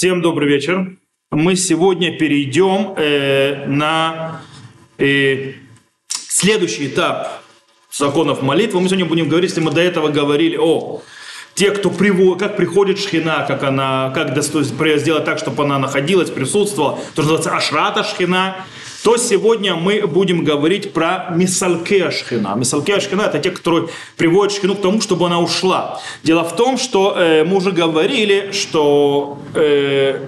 Всем добрый вечер. Мы сегодня перейдем э, на э, следующий этап законов молитвы. Мы сегодня будем говорить, если мы до этого говорили о те, кто приводит, как приходит шхина, как она, как сделать так, чтобы она находилась, присутствовала, то, что называется ашрата шхина, то сегодня мы будем говорить про мисалке шхина. Мисалке шхина это те, которые приводят шхину к тому, чтобы она ушла. Дело в том, что э, мы уже говорили, что э,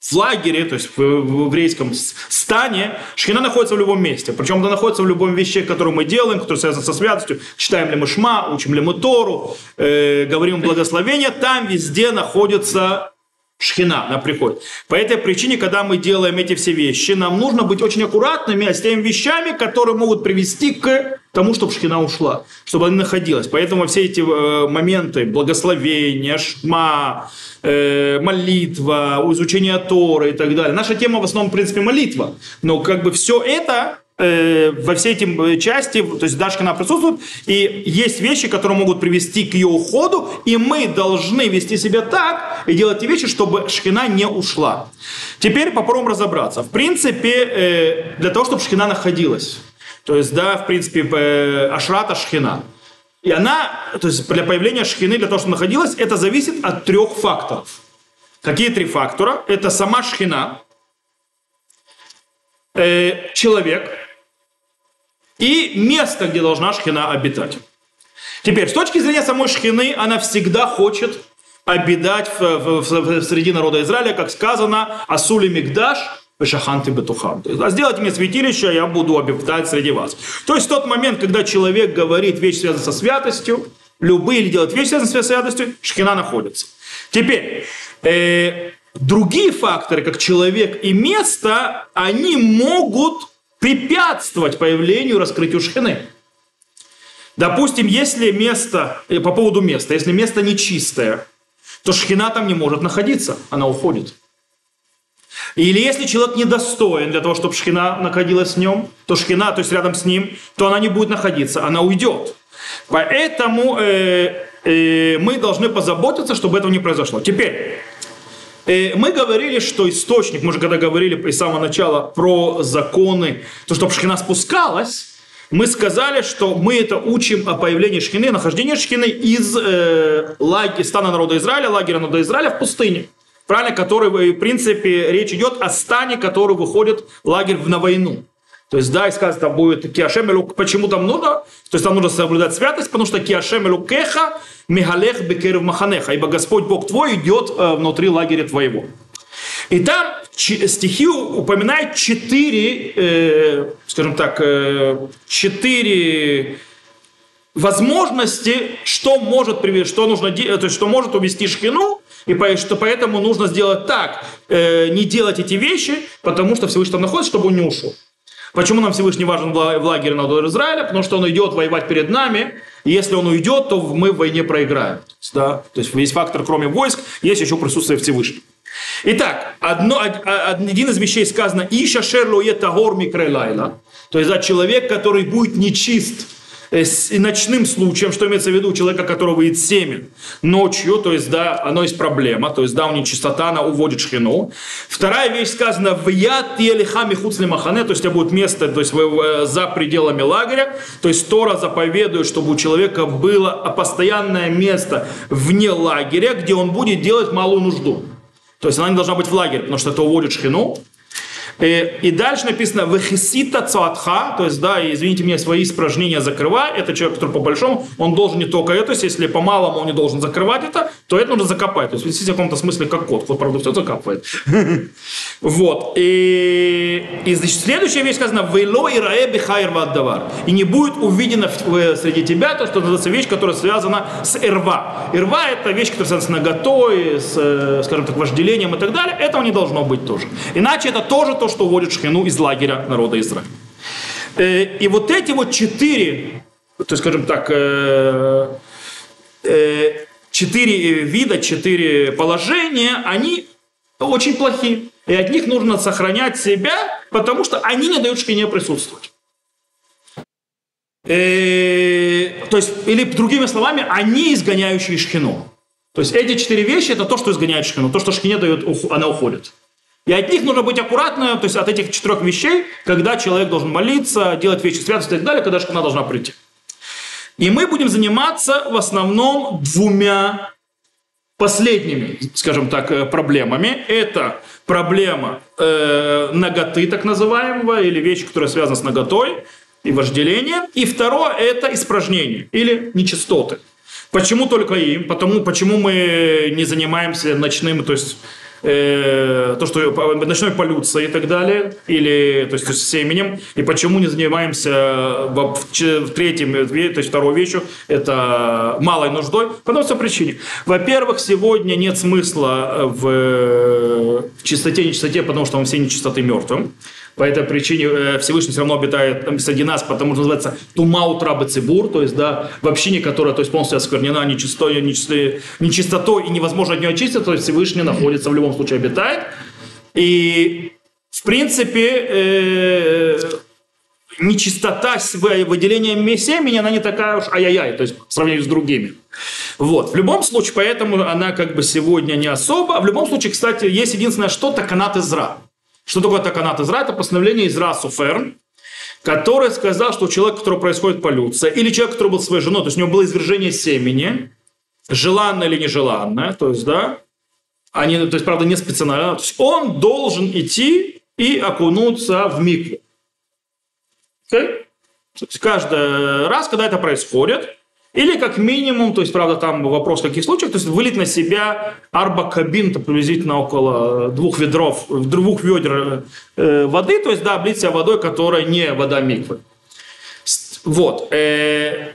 в лагере, то есть в, в еврейском стане, шхина находится в любом месте. Причем она находится в любом вещи, которые мы делаем, которые связаны со святостью. Читаем ли мы шма, учим ли мы Тору, э, говорим благословение. Там везде находится шхина, она приходит. По этой причине, когда мы делаем эти все вещи, нам нужно быть очень аккуратными с теми вещами, которые могут привести к тому, чтобы шхина ушла, чтобы она находилась. Поэтому все эти э, моменты благословения, шма, э, молитва, изучение Торы и так далее. Наша тема в основном, в принципе, молитва. Но как бы все это э, во всей этой э, части, то есть Дашкина присутствует, и есть вещи, которые могут привести к ее уходу, и мы должны вести себя так и делать те вещи, чтобы шхина не ушла. Теперь попробуем разобраться. В принципе, э, для того, чтобы шхина находилась, то есть, да, в принципе, э, ашрата шхина, и она, то есть для появления шхины, для того, чтобы находилась, это зависит от трех факторов. Какие три фактора? Это сама шхина, человек, и место, где должна шхина обитать. Теперь, с точки зрения самой шхины, она всегда хочет обитать в, в, в, в среди народа Израиля, как сказано, Асули Мигдаш. То есть, а сделайте мне святилище, я буду обитать среди вас. То есть, в тот момент, когда человек говорит вещь, связанную со святостью, любые или делает вещь, связанную со святостью, шхина находится. Теперь, э, другие факторы, как человек и место, они могут препятствовать появлению, раскрытию шхины. Допустим, если место, э, по поводу места, если место нечистое, то шхина там не может находиться, она уходит. Или если человек недостоин для того, чтобы шхина находилась в нем, то шхина, то есть рядом с ним, то она не будет находиться, она уйдет. Поэтому э, э, мы должны позаботиться, чтобы этого не произошло. Теперь, мы говорили, что источник, мы же когда говорили с самого начала про законы, то, чтобы шхина спускалась, мы сказали, что мы это учим о появлении шхины, нахождении шхины из э, лагеря, стана народа Израиля, лагеря народа Израиля в пустыне. Правильно, который, в принципе, речь идет о стане, который выходит лагерь на войну. То есть, да, и сказано, там будет киашем. Почему там нужно? То есть, там нужно соблюдать святость, потому что киашем элукеха мигалех бекерев маханеха. Ибо Господь Бог твой идет э, внутри лагеря твоего. И там стихи упоминают четыре, э, скажем так, э, четыре возможности, что может привести, что нужно делать, то есть что может увести шхину, и что поэтому нужно сделать так, э, не делать эти вещи, потому что Всевышний там находится, чтобы он не ушел. Почему нам Всевышний важен в лагере народа Израиля? Потому что он идет воевать перед нами, и если он уйдет, то мы в войне проиграем. Да? То есть весь фактор, кроме войск, есть еще присутствие Всевышнего. Итак, одно, один из вещей сказано «Иша шерло е тагор микрелайла», то есть да, человек, который будет нечист Э, и ночным случаем, что имеется в виду, человека, которого видит семен, ночью, то есть, да, оно есть проблема, то есть, да, у него чистота, она уводит шхину. Вторая вещь сказана, в яд елиха михуцли махане, то есть, у будет место, то есть, э, за пределами лагеря, то есть, Тора заповедует, чтобы у человека было постоянное место вне лагеря, где он будет делать малую нужду. То есть она не должна быть в лагере, потому что это уводит шхину. Э, и дальше написано «Вехисита цуатха», то есть, да, извините меня, свои испражнения закрывай. Это человек, который по большому, он должен не только это, то есть, если по малому он не должен закрывать это, то это нужно закопать. То есть, в каком-то смысле как кот. Кот, правда, все закапывает. Вот. И, и значит, следующая вещь сказана «Вейло и раэ бихайр ваддавар». И не будет увидено среди тебя то, что называется вещь, которая связана с ирва. Ирва – это вещь, которая связана с наготой, с, э, скажем так, вожделением и так далее. Этого не должно быть тоже. Иначе это тоже то, что уводит шхину из лагеря народа Израиля. Э, и вот эти вот четыре, то есть, скажем так, э, четыре вида, четыре положения, они очень плохие. И от них нужно сохранять себя, потому что они не дают шхине присутствовать. Э, то есть, или другими словами, они изгоняющие шхину. То есть эти четыре вещи – это то, что изгоняет шхину, то, что шхине дает, она уходит. И от них нужно быть аккуратным, то есть от этих четырех вещей, когда человек должен молиться, делать вещи святости и так далее, когда шхина должна прийти. И мы будем заниматься в основном двумя последними, скажем так, э, проблемами. Это проблема э, ноготы, так называемого, или вещи, которые связаны с ноготой и вожделением. И второе – это испражнение или нечистоты. Почему только им? Потому, почему мы не занимаемся ночным, то есть э, то, что ночной полюцией и так далее, или то есть, есть семенем, и почему не занимаемся в, в третьем, то есть второй вещью, это малой нуждой, по одной причине. Во-первых, сегодня нет смысла в, в чистоте нечистоте, потому что мы все нечистоты мертвым. По этой причине э, Всевышний все равно обитает среди нас, потому что называется тума утра бацибур, то есть, да, в общине, которая то есть, полностью осквернена нечистотой, нечистотой, нечистотой и невозможно от нее очиститься, то есть Всевышний находится, в любом случае обитает. И, в принципе, э, нечистота выделения семени, она не такая уж ай-яй-яй, то есть в сравнении с другими. Вот. В любом случае, поэтому она как бы сегодня не особо. В любом случае, кстати, есть единственное что, таканат Изра. Что такое таканат Изра? Это постановление Изра Суфер, который сказал, что у человека, у которого происходит полюция, или человек, который был своей женой, то есть у него было извержение семени, желанное или нежеланное, то есть, да, они, то есть, правда, не специально, то есть он должен идти и окунуться в микву. Okay? То есть каждый раз, когда это происходит, или как минимум, то есть, правда, там вопрос в каких случаях, то есть вылить на себя арбакабин, то приблизительно около двух ведров, двух ведер э, воды, то есть, да, облить себя водой, которая не вода миквы. Вот. Э,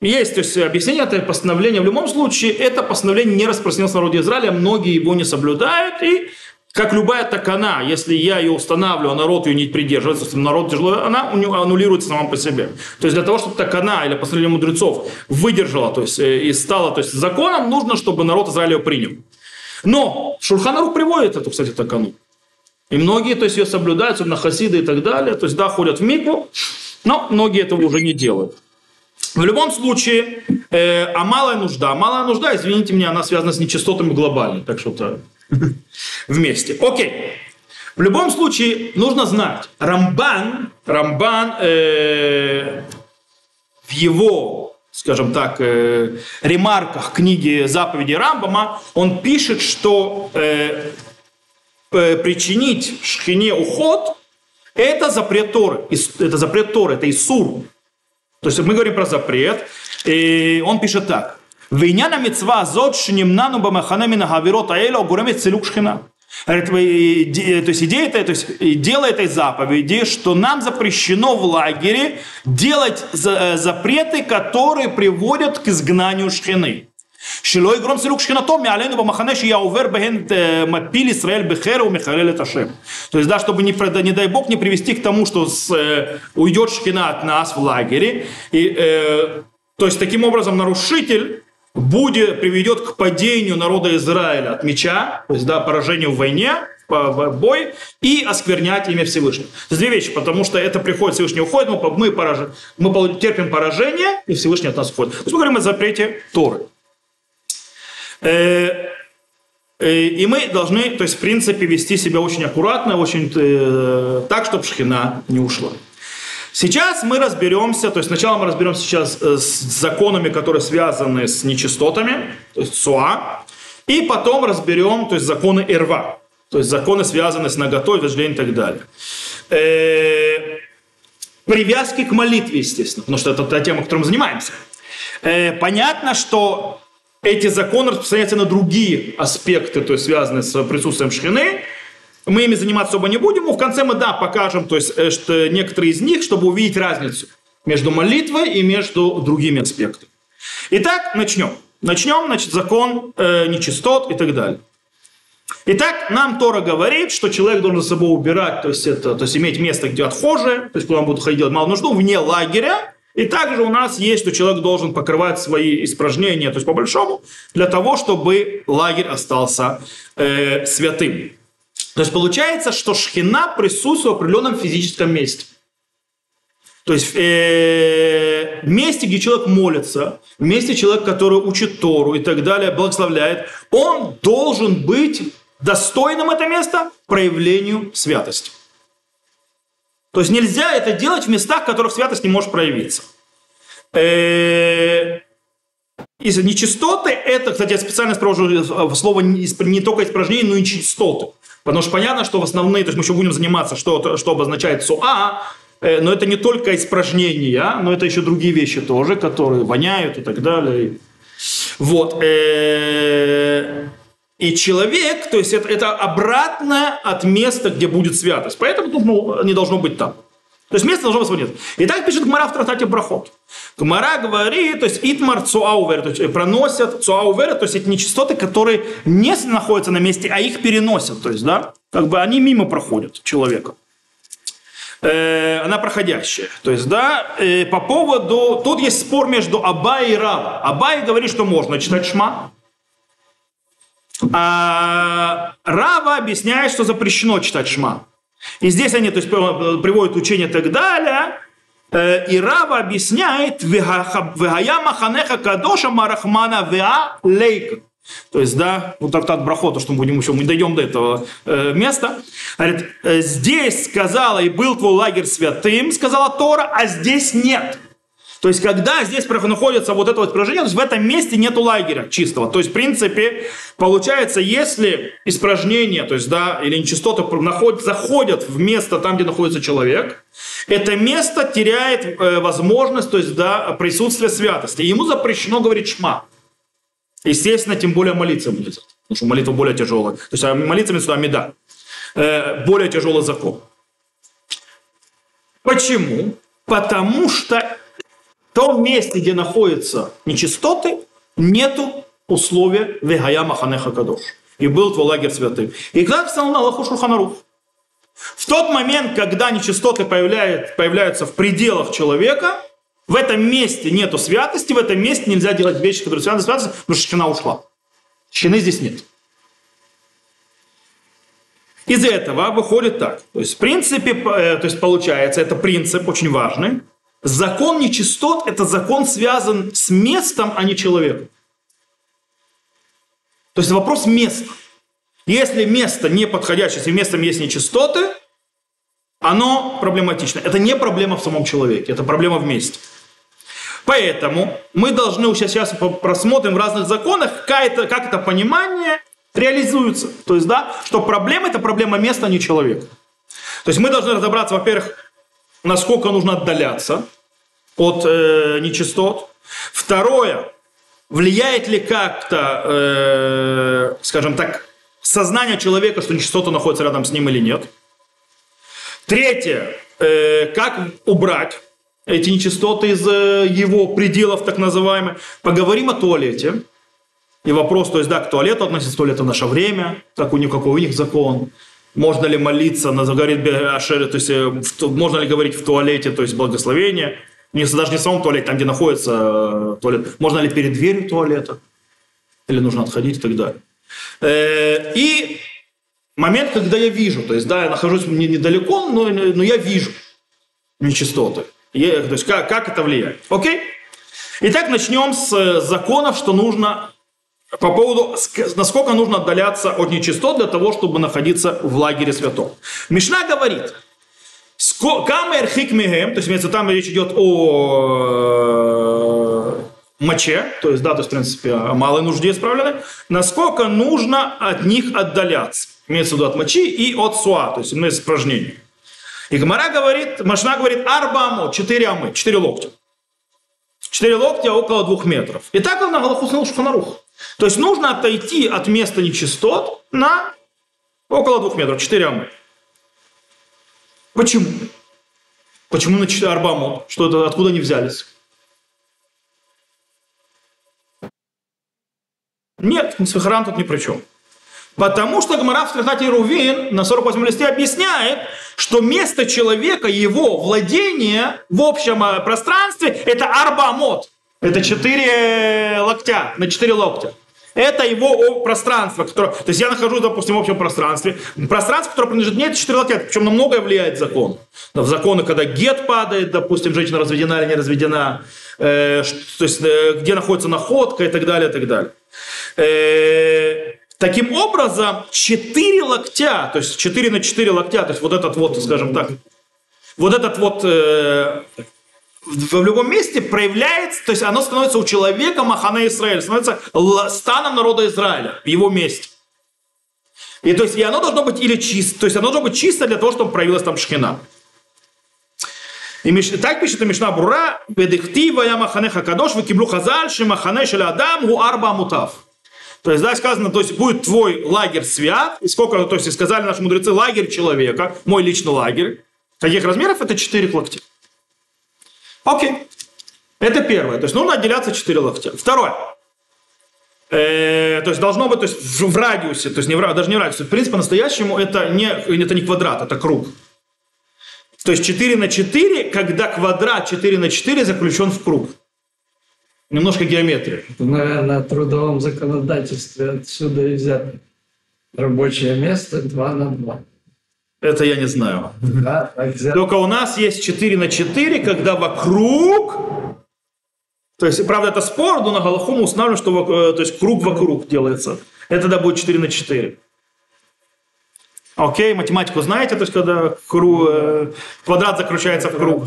есть то есть, объяснение этого постановления. В любом случае, это постановление не распространилось в народе Израиля, многие его не соблюдают, и как любая такана, если я ее устанавливаю, а народ ее не придерживается, если народ тяжело, она аннулируется сама по себе. То есть для того, чтобы такана или постановление мудрецов выдержала то есть, э, и стала то есть, законом, нужно, чтобы народ Израиля ее принял. Но Шульханару приводит эту, кстати, такану. И многие то есть, ее соблюдают, особенно хасиды и так далее. То есть, да, ходят в микву, но многие этого уже не делают. В любом случае, э, а малая нужда, малая нужда, извините меня, она связана с нечистотами глобально. Так что-то вместе. Окей. В любом случае, нужно знать, Рамбан, Рамбан э, в его, скажем так, э, ремарках книги заповеди Рамбама, он пишет, что э, причинить шхине уход – это запрет Торы. Это запрет Торы, это Исур. То есть мы говорим про запрет, и он пишет так. ועניין המצווה הזאת שנמנענו במחנה מן העבירות האלה גורמת סילוק שכינה. То есть идея это, то есть дело этой заповеди, что нам запрещено в лагере делать запреты, которые приводят к изгнанию шхины. שלא יגרום סילוק שכינתו מעלינו במחנה שיהיה עובר בהן מפיל ישראל בחרב ומחלל את השם. То есть, да, чтобы не, не дай бог не привести к тому, что с, э, уйдет шхина от нас в лагере. И, э, то есть, таким образом, нарушитель будет, приведет к падению народа Израиля от меча, то есть да, поражению в войне, в бой, и осквернять имя Всевышнего. Это две вещи, потому что это приходит, Всевышний уходит, мы, мы, пораж... мы терпим поражение, и Всевышний от нас уходит. То есть мы говорим о запрете Торы. Э, э, и мы должны, то есть, в принципе, вести себя очень аккуратно, очень э, так, чтобы шхина не ушла. Сейчас мы разберемся, то есть сначала мы разберемся сейчас э, с законами, которые связаны с нечистотами, то есть суа, и потом разберем, то есть законы ирва, то есть законы, связанные с наготой, вожделением и так далее. Э, привязки к молитве, естественно, потому что это та тема, которой мы занимаемся. Э, понятно, что эти законы распространяются на другие аспекты, то есть связанные с присутствием шхины, мы ими заниматься особо не будем, но в конце мы, да, покажем то есть, э, что некоторые из них, чтобы увидеть разницу между молитвой и между другими аспектами. Итак, начнем. Начнем, значит, закон э, нечистот и так далее. Итак, нам Тора говорит, что человек должен за собой убирать, то есть, это, то есть иметь место, где отхожие, то есть куда он будет ходить делать малую нужду, вне лагеря. И также у нас есть, что человек должен покрывать свои испражнения, то есть по большому, для того, чтобы лагерь остался э, святым. То есть получается, что шхина присутствует в определенном физическом месте. То есть э, месте, где человек молится, месте человек, который учит Тору и так далее, благословляет, он должен быть достойным это место проявлению святости. То есть нельзя это делать в местах, в которых святость не может проявиться. Э, из нечистоты, это, кстати, я специально спрашиваю слово не только испражнение, но и чистоты. Потому что понятно, что в основные, то есть мы еще будем заниматься, что, что обозначает суа, э, но это не только испражнения, но это еще другие вещи тоже, которые воняют и так далее. Вот. Э, и человек, то есть это, это обратно от места, где будет святость. Поэтому ну, не должно быть там. То есть место должно свободно. И так пишет Гмара в трактате Брахот. Гмара говорит, то есть איתמר צואה עוברת, то есть проносят צואה עוברת, то есть эти нечистоты, которые не находятся на месте, а их переносят. То есть, да, как бы они мимо проходят человека. Э, она проходящая. То есть, да, э, по поводу... Тут есть спор между Абай и Рава. Абай говорит, что можно читать шма, а Рава объясняет, что запрещено читать шма. И здесь они то есть, приводят учение и так далее. Э, и Рава объясняет «Вегая маханеха кадоша марахмана веа лейка». То есть, да, вот так от брахота, что мы будем еще, мы дойдем до этого э, места. Говорит, «Э, здесь сказала, и был твой лагерь святым, сказала Тора, а здесь нет. То есть, когда здесь находится вот это вот испражнение, то есть в этом месте нету лагеря чистого. То есть, в принципе, получается, если испражнение, то есть, да, или нечистоты находят, заходят в место там, где находится человек, это место теряет э, возможность, то есть, да, присутствия святости. ему запрещено говорить шма. Естественно, тем более молиться нельзя. Потому что молитва более тяжелая. То есть, а молиться сюда меда. Э, более тяжелый закон. Почему? Потому что том месте, где находятся нечистоты, нету условия вегая маханеха кадош. И был твой лагерь святым. И когда на Аллаху Шурханарух. В тот момент, когда нечистоты появляются, появляются в пределах человека, в этом месте нету святости, в этом месте нельзя делать вещи, которые связаны с святостью, потому что шхина ушла. Шхины здесь нет. Из этого выходит так. То есть, в принципе, э, то есть получается, это принцип очень важный. Закон нечистот – это закон связан с местом, а не человеком. То есть вопрос места. Если место не подходящее, если местом есть нечистоты, оно проблематично. Это не проблема в самом человеке, это проблема в месте. Поэтому мы должны сейчас, сейчас просмотрим в разных законах, как это, как это понимание реализуется. То есть, да, что проблема – это проблема места, а не человека. То есть мы должны разобраться, во-первых, насколько нужно отдаляться от э, нечистот. Второе, влияет ли как-то, э, скажем так, сознание человека, что нечистота находится рядом с ним или нет. Третье, э, как убрать эти нечистоты из э, его пределов, так называемых. Поговорим о туалете. И вопрос, то есть, да, к туалету относится туалет в наше время, как у них, какой у них закон. Можно ли молиться, говорит Ашере, то есть, э, можно ли говорить в туалете, то есть, благословение. Не, даже не в самом туалете, там, где находится э, туалет. Можно ли перед дверью туалета? Или нужно отходить и так далее. Э, и момент, когда я вижу, то есть, да, я нахожусь недалеко, но, но я вижу нечистоты. Я, то есть, как, как это влияет. Окей? Итак, начнем с законов, что нужно по поводу, насколько нужно отдаляться от нечистот для того, чтобы находиться в лагере святого. Мишна говорит, камер хикмегем, то есть там речь идет о моче, то есть, да, то есть, в принципе, о малой нужде исправленной, насколько нужно от них отдаляться. Имеется в виду от мочи и от суа, то есть, ну, испражнений. И Гмара говорит, Машна говорит, арбамо, четыре амы, четыре локтя. Четыре локтя около двух метров. И так он на Галаху снул шуханарух. То есть нужно отойти от места нечистот на около двух метров, четыре амы. Почему? Почему на четыре арбамот? Что это, откуда они взялись? Нет, Сахаран тут ни при чем. Потому что Гмара в трактате Рувин на 48 листе объясняет, что место человека, его владение в общем э, пространстве – это арбамот. Это четыре локтя, на четыре локтя. Это его пространство, которое... То есть я нахожусь, допустим, в общем пространстве. Пространство, которое принадлежит мне, это 4 локтя. Причем на многое влияет закон. В законы, когда гет падает, допустим, женщина разведена или не разведена, э, то есть э, где находится находка и так далее, и так далее. Э, таким образом, 4 локтя, то есть 4 на 4 локтя, то есть вот этот вот, скажем так, вот этот вот э, в любом месте проявляется, то есть оно становится у человека Махана Израиль, становится станом народа Израиля в его месте. И то есть и оно должно быть или чисто, то есть оно должно быть чисто для того, чтобы проявилась там шхина. И Миш... так пишет и Мишна Бура, «Бедихтива я махане хакадош, векиблю хазаль, ши махане шеля адам, гу арба мутав». То есть, да, сказано, то есть будет твой лагерь свят, и сколько, то есть сказали наши мудрецы, лагерь человека, мой личный лагерь. Каких размеров? Это 4 локтя. Окей. Это первое. То есть нужно отделяться 4 локтя. Второе. Э, то есть должно быть то есть в, радиусе, то есть не в, даже не в радиусе. В принципе, по-настоящему это не, это не квадрат, это круг. То есть 4 на 4, когда квадрат 4 на 4 заключен в круг. Немножко геометрия. Это, наверное, в трудовом законодательстве отсюда и взято. Рабочее место 2 на 2. Это я не знаю. Да, Только у нас есть 4 на 4, когда вокруг... То есть, правда, это спор, но на Галаху мы устанавливаем, что э, то есть, круг вокруг делается. Это тогда будет 4 на 4. Окей, математику знаете, то есть, когда круг, э, квадрат заключается в круг.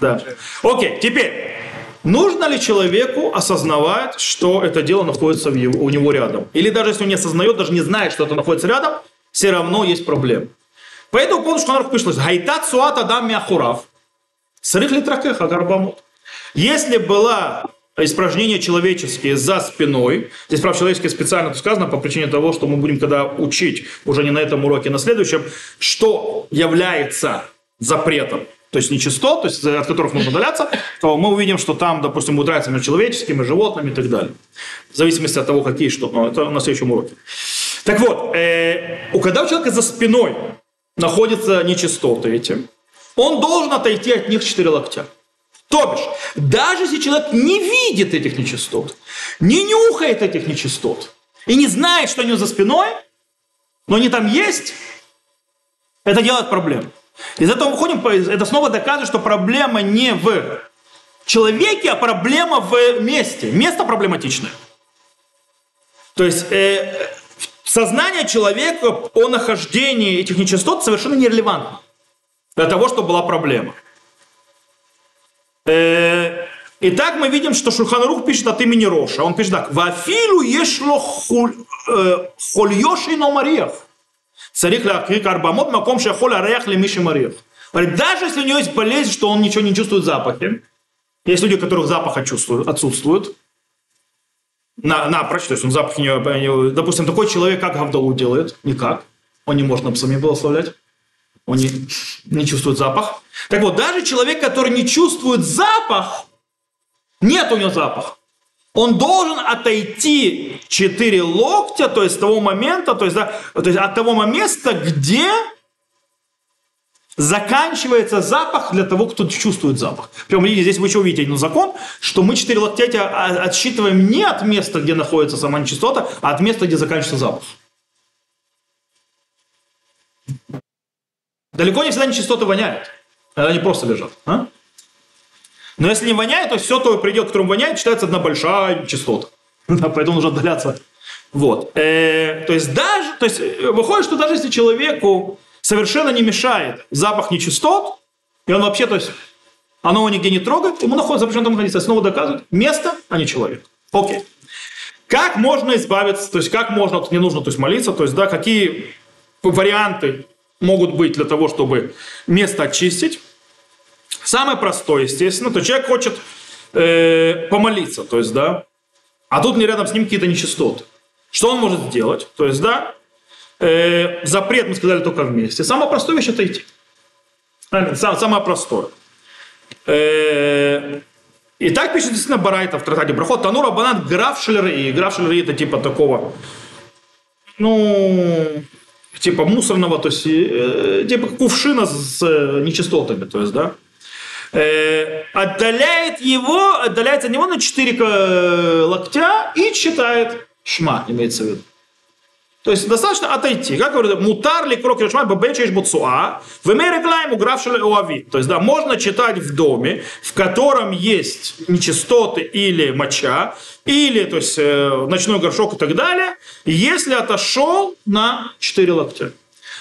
Да. Окей, теперь. Нужно ли человеку осознавать, что это дело находится в его, у него рядом? Или даже если он не осознает, даже не знает, что это находится рядом, все равно есть проблемы. Поэтому помню, что Шханарх пришлось. Гайтат суат адам мяхурав. Срых литракеха гарбамут. Если было испражнения человеческие за спиной, здесь, правда, человеческое специально сказано по причине того, что мы будем когда учить, уже не на этом уроке, а на следующем, что является запретом, то есть нечистот, то есть от которых нужно удаляться, то мы увидим, что там, допустим, будет разница между человеческими, животными и так далее. В зависимости от того, какие что. Но это на следующем уроке. Так вот, э, у когда у человека за спиной находятся нечистоты эти, он должен отойти от них четыре локтя. То бишь, даже если человек не видит этих нечистот, не нюхает этих нечистот и не знает, что они за спиной, но они там есть, это делает проблему. Из этого выходим, это снова доказывает, что проблема не в человеке, а проблема в месте. Место проблематичное. То есть э, Сознание человека о нахождении этих нечистот совершенно нерелевантно для того, чтобы была проблема. Э, итак, мы видим, что Шульханарух пишет от имени Роша. Он пишет так. «Вафилу ешло хольёши но мариях». Царих лакрик арбамот маком шахоль ареях лемиши мариях. Даже если у него есть болезнь, что он ничего не чувствует запахи, есть люди, у которых запах отсутствует, на, напрочь, то есть он запах не, допустим, такой человек, как Гавдалу делает, никак, он не может нам сами благословлять, он не, не чувствует запах. Так вот, даже человек, который не чувствует запах, нет у него запаха, он должен отойти 4 локтя, то есть с того момента, то есть, да, то есть от того места, где заканчивается запах для того, кто чувствует запах. Прям видите, здесь вы еще увидите один закон, что мы четыре локтя отсчитываем не от места, где находится сама нечистота, а от места, где заканчивается запах. Далеко не всегда нечистоты воняют. Они просто лежат. А? Но если не воняет, то все то придет, которому воняет, считается одна большая частота. Поэтому нужно отдаляться. Вот. Э, то есть даже, то есть э, выходит, что даже если человеку совершенно не мешает запах нечистот, и он вообще, то есть, оно его нигде не трогает, ему находится запрещенное находиться. Снова доказывает, место, а не человек. Окей. Как можно избавиться, то есть, как можно, не нужно то есть, молиться, то есть, да, какие варианты могут быть для того, чтобы место очистить. Самое простое, естественно, то человек хочет э, помолиться, то есть, да, а тут не рядом с ним какие-то нечистоты. Что он может сделать? То есть, да, Э, запрет мы сказали только вместе. Самое простое вещь это идти. Сам, самое простое. Э, и так пишет действительно Барайта в трактате Брахот. Танура банат граф шелери. Граф шелери это типа такого, ну, типа мусорного, то есть, э, типа кувшина с э, нечистотами, то есть, да. Э, отдаляет его, отдаляется от него на 4 локтя и читает Шма имеется в виду. То есть достаточно отойти. Как говорят, мутар ли крок решма бабечеш буцуа, в рекламе угравшили уави. То есть, да, можно читать в доме, в котором есть нечистоты или моча, или, то есть, э, ночной горшок и так далее, если отошел на 4 локтя.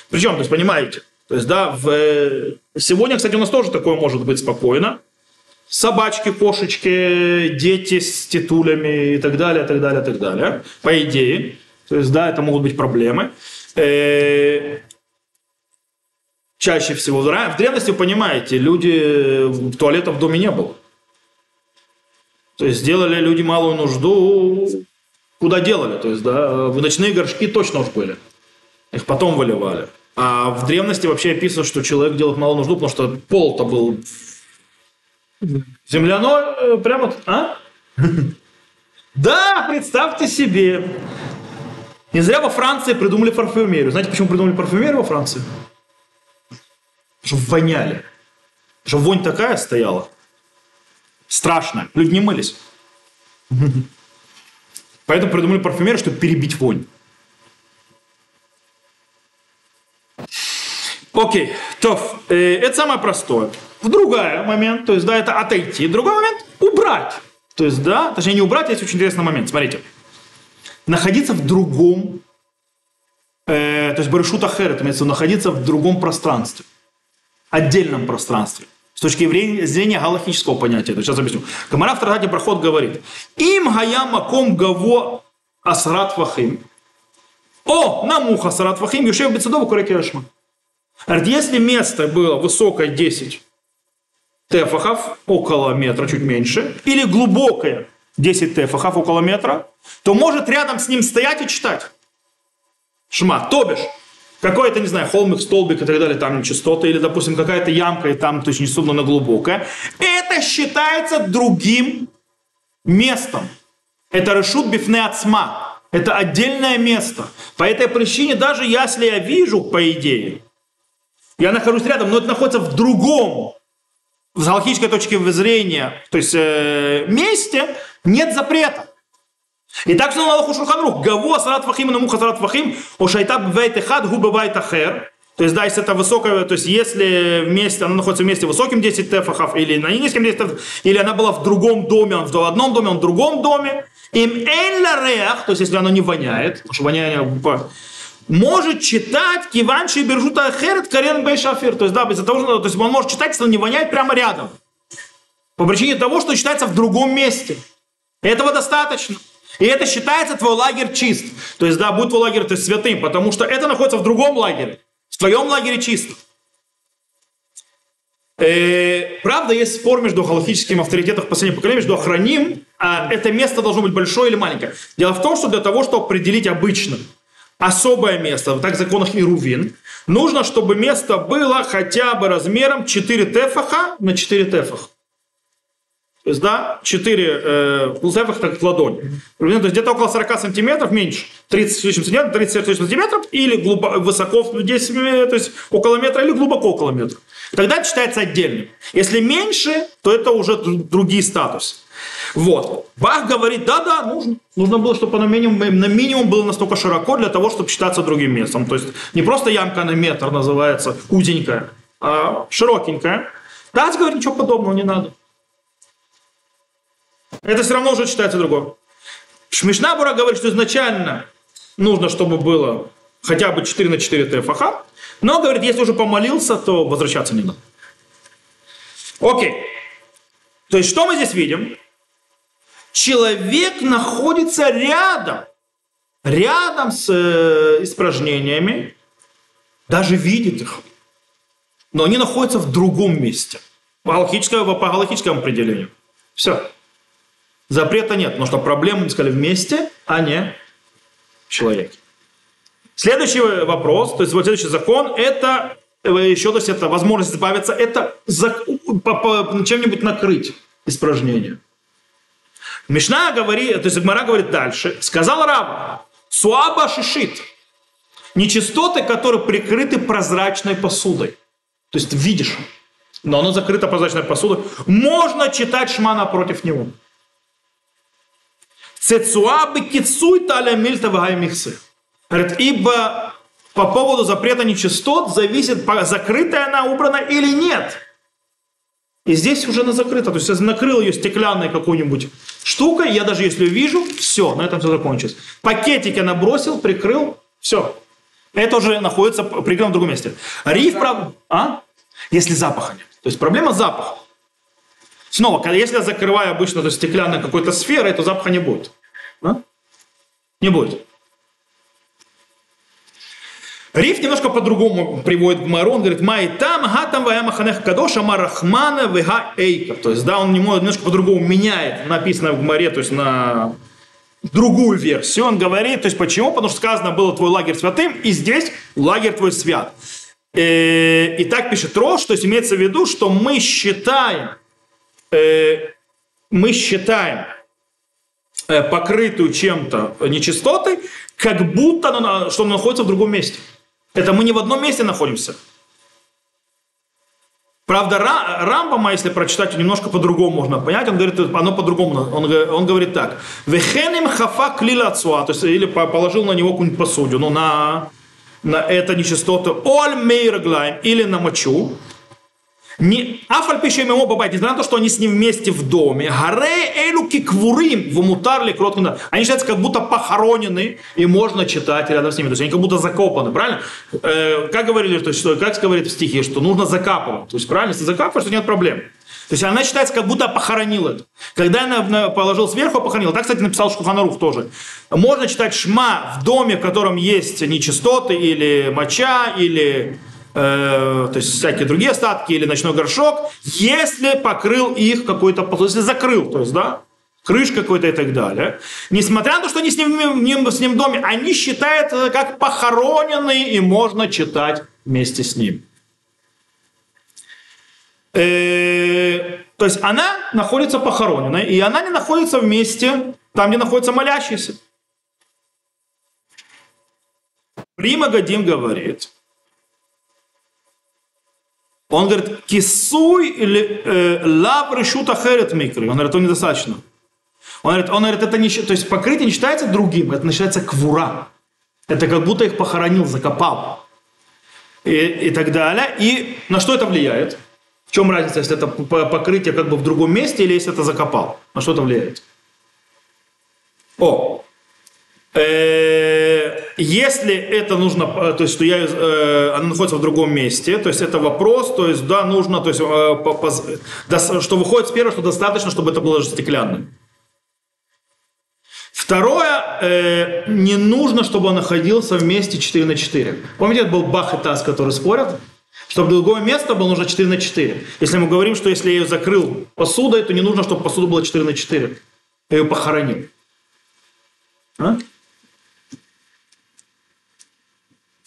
Причем, то есть, понимаете, то есть, да, в... Э, сегодня, кстати, у нас тоже такое может быть спокойно. Собачки, кошечки, дети с титулями и так далее, так далее, так далее. По идее. То есть, да, это могут быть проблемы. Э, чаще всего. В древности, понимаете, люди, туалета в доме не было. То есть, делали люди малую нужду, куда делали. То есть, да, в ночные горшки точно уж были. Их потом выливали. А в древности вообще описано, что человек делает малую нужду, потому что пол-то был земляной, э, прямо... А? Да, представьте себе. Не зря во Франции придумали парфюмерию. Знаете, почему придумали парфюмерию во Франции? Потому что воняли. Потому что вонь такая стояла. Страшная. Люди не мылись. Поэтому придумали парфюмерию, чтобы перебить вонь. Окей, то э, это самое простое. В другой момент, то есть, да, это отойти. Другой момент – убрать. То есть, да, точнее, не убрать, есть очень интересный момент. Смотрите находиться в другом, э, то есть Барышут Ахер, это имеется находиться в другом пространстве, отдельном пространстве. С точки зрения галактического понятия. То сейчас объясню. Камара в Тратате Проход говорит, им гая маком гаво асрат вахим. О, намух асрат вахим, юшев бецедову курекешма. Говорит, если место было высокое 10 тефахов, около метра, чуть меньше, или глубокое 10 тефахов, около метра, то может рядом с ним стоять и читать. Шма, то бишь, какой-то, не знаю, холмик, столбик и так далее, там нечистота, или, допустим, какая-то ямка, и там, то есть, не судно, но глубокая, это считается другим местом. Это решут бифне ацма. Это отдельное место. По этой причине, даже если я вижу, по идее, я нахожусь рядом, но это находится в другом, с галактической точки зрения, то есть э, месте, нет запрета. И так что Аллаху Шурханрух, Гаво Асарат Фахим Наму Хасарат Фахим, Ошайта Бвайт Эхад Гу Бывайт Ахер. То есть, да, если это высокое, то есть, если вместе, она находится вместе высоким 10 тефахов, или на низким 10 тефахов, или она была в другом доме, он в одном доме, он в другом доме, им реах, то есть, если оно не воняет, потому что воняние может читать киванши бержута херет карен бейшафир. То есть, да, из-за того, что то есть он может читать, если он не воняет прямо рядом. По причине того, что считается в другом месте. Этого достаточно. И это считается твой лагерь чист. То есть, да, будет твой лагерь есть, святым, потому что это находится в другом лагере. В твоем лагере чисто. Э, правда, есть спор между галактическим авторитетом последнего поколения, между охраним, а это место должно быть большое или маленькое. Дело в том, что для того, чтобы определить обычно особое место, так в законах Ирувин, нужно, чтобы место было хотя бы размером 4 тефаха на 4 тефаха. То есть, да, 4 э, полусефах, так ладонь. То есть где-то около 40 сантиметров, меньше, 30 с лишним сантиметров, 30 сантиметров, или глубоко, высоко, 10, то есть около метра, или глубоко около метра. Тогда это считается отдельным. Если меньше, то это уже другие статусы. Вот. Бах говорит, да-да, нужно. Нужно было, чтобы на минимум, на минимум было настолько широко для того, чтобы считаться другим местом. То есть не просто ямка на метр называется, узенькая, а широкенькая. Да, говорит, ничего подобного не надо. Это все равно уже считается другое. Шмишнабура говорит, что изначально нужно, чтобы было хотя бы 4 на 4 ТФХ, но, говорит, если уже помолился, то возвращаться не надо. Окей. То есть, что мы здесь видим? Человек находится рядом, рядом с э, испражнениями, даже видит их, но они находятся в другом месте, по по галактическому определению. Все. Запрета нет, потому что проблемы, мы сказали, вместе, а не в человеке. Следующий вопрос, то есть вот следующий закон, это э, еще, то есть это возможность избавиться, это чем-нибудь накрыть испражнение. Мишна говорит, то есть Гмара говорит дальше, сказал Рав, суаба шишит, нечистоты, которые прикрыты прозрачной посудой. То есть видишь, но оно закрыто прозрачной посудой, можно читать шма напротив него. Цецуабы кицуй таля мильта михсы. Говорит, ибо по поводу запрета нечистот зависит, закрытая она убрана или нет. И здесь уже она закрыта. То есть, если накрыл ее стеклянной какой-нибудь штукой, я даже если вижу, все, на этом все закончилось. Пакетик я набросил, прикрыл, все. Это уже находится прикрыто в другом месте. Риф, прав... а? Если запаха нет. То есть проблема запаха. Снова, если я закрываю обычно то стеклянной какой-то сферой, то запаха не будет. А? Не будет. Риф немножко по-другому приводит к Мару. Он говорит, май там, га там, вая кадоша, марахмана, вега эйка. То есть, да, он немножко по-другому меняет написанное в Гмаре, то есть на другую версию. Он говорит, то есть почему? Потому что сказано было твой лагерь святым, и здесь лагерь твой свят. Э, и так пишет Рош, то есть имеется в виду, что мы считаем, мы считаем э, покрытую чем-то нечистотой, как будто она, что она находится в другом месте. Это мы не в одном месте находимся. Правда, Рамбама, если прочитать, немножко по-другому можно понять. Он говорит, оно по-другому. Он, он говорит так. Вехеним хафа клила то есть или положил на него какую-нибудь посуду, ну, на, на это нечистоту. Оль мейрглайм, или на мочу. Не, Афаль пише ему бабай, несмотря на то, что они с ним вместе в доме, Гаре элю киквурим в мутарли кроткина. Они считаются как будто похоронены, и можно читать рядом с ними. То есть они как будто закопаны, правильно? Э, как говорили, то есть, что, как говорит в стихе, что нужно закапывать. То есть правильно, если закапываешь, то нет проблем. То есть она считается, как будто похоронил это. Когда я положил сверху, похоронил. Так, кстати, написал Шуханарух тоже. Можно читать шма в доме, в котором есть нечистоты, или моча, или э, то есть всякие другие остатки или ночной горшок, если покрыл их какой-то, если закрыл, то есть, да, крыш какой-то и так далее. Несмотря на то, что они с ним, с ним в доме, они считают это как похороненные, и можно читать вместе с ним. Э, то есть она находится похороненной, и она не находится вместе там, где находится молящийся. Прима Гадим говорит, он говорит, кисуй э, лав решута херет микры. Он говорит, это недостаточно. Он говорит, он говорит, это не, то есть покрытие не считается другим, это считается квура. Это как будто их похоронил, закопал. И, и так далее. И на что это влияет? В чем разница, если это покрытие как бы в другом месте или если это закопал? На что это влияет? О, э, если это нужно, э, то есть что я, э, она находится в другом месте, то есть это вопрос, то есть да, нужно, то есть что выходит с первого, что достаточно, чтобы это было стеклянным. Второе, не нужно, чтобы он находился вместе 4 на 4. Помните, это был Бах и Тас, которые спорят? Чтобы другое место было нужно 4 на 4. Если мы говорим, что если я ее закрыл посудой, то не нужно, чтобы посуда была 4 на 4. Я ее похоронил. А?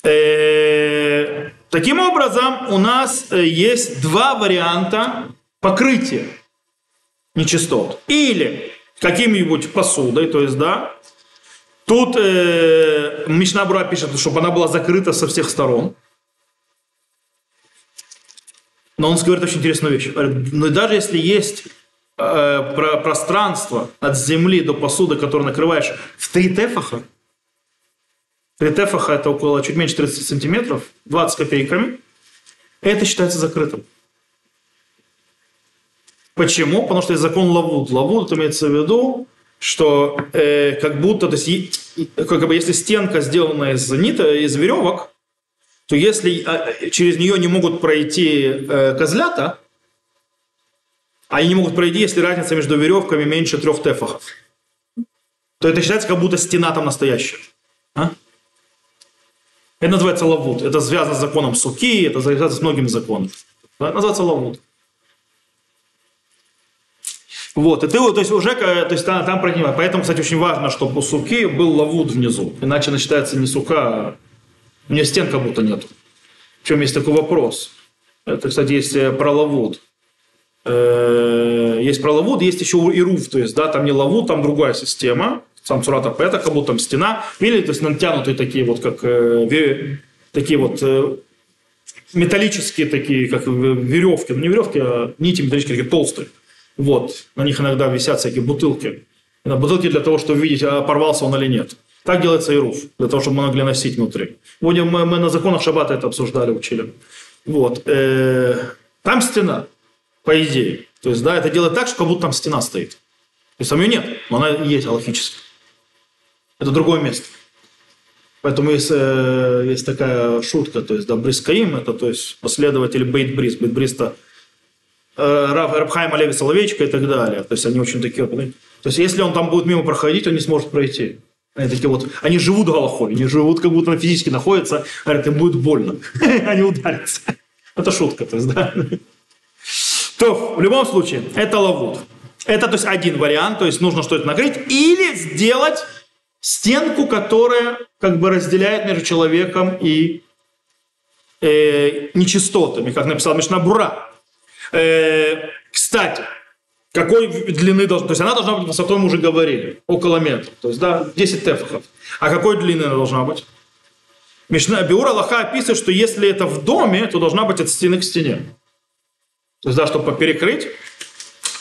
Э, таким образом, у нас э, есть два варианта покрытия нечистот. Или каким-нибудь посудой, то есть, да, тут э, Мишнабура пишет, чтобы она была закрыта со всех сторон. Но он говорит очень интересную вещь. Говорит, ну даже если есть э, про пространство от земли до посуды, которую накрываешь в три тефаха, Три тефаха это около чуть меньше 30 сантиметров, 20 копейками. Это считается закрытым. Почему? Потому что есть закон лавуд. Лавуд имеется в виду, что э, как будто, то есть, как бы, если стенка сделана из нита, из веревок, то если э, через нее не могут пройти э, козлята, они не могут пройти, если разница между веревками меньше трех тефахов, то это считается, как будто стена там настоящая. А? Это называется лавут. Это связано с законом суки, это связано с многими законами. Это называется лавут. Вот, и ты, то есть уже, то есть там, там принимать. Поэтому, кстати, очень важно, чтобы у суки был лавут внизу. Иначе она считается не сука, а у нее стен как будто нет. Причем есть такой вопрос. Это, кстати, есть э, про лавут. Э, есть про лавут, есть еще и руф, то есть, да, там не лавут, там другая система сам Сурата Пета, как будто там стена. Видели, то есть натянутые такие вот, как э, такие вот э, металлические такие, как веревки. Ну, не веревки, а нити металлические, такие толстые. Вот. На них иногда висят всякие бутылки. На бутылке для того, чтобы видеть, а порвался он или нет. Так делается и руф, для того, чтобы мы могли носить внутри. Будем, мы, мы на законах Шаббата это обсуждали, учили. Вот. Э, там стена, по идее. То есть, да, это делает так, что как будто там стена стоит. То есть там ее нет, но она есть аллахически. Это другое место. Поэтому есть, э, есть такая шутка, то есть, да, Брискаим, это, то есть, последователи Бейт Брис. Бейт Брис это э, Раб, Рабхайм Алеви Соловейчика и так далее. То есть, они очень такие, то есть, если он там будет мимо проходить, он не сможет пройти. Они такие вот, они живут галахой, они живут, как будто физически находятся, говорят, им будет больно, они ударятся. Это шутка, то есть, да. То, в любом случае, это лавут. Это, то есть, один вариант, то есть, нужно что-то накрыть или сделать стенку, которая как бы разделяет между человеком и э, нечистотами, как написал Мишнабура. Э, кстати, какой длины должна... То есть она должна быть высотой, мы уже говорили, около метра. То есть, да, 10 тефахов. А какой длины она должна быть? Мишна Биура Лаха описывает, что если это в доме, то должна быть от стены к стене. То есть, да, чтобы перекрыть.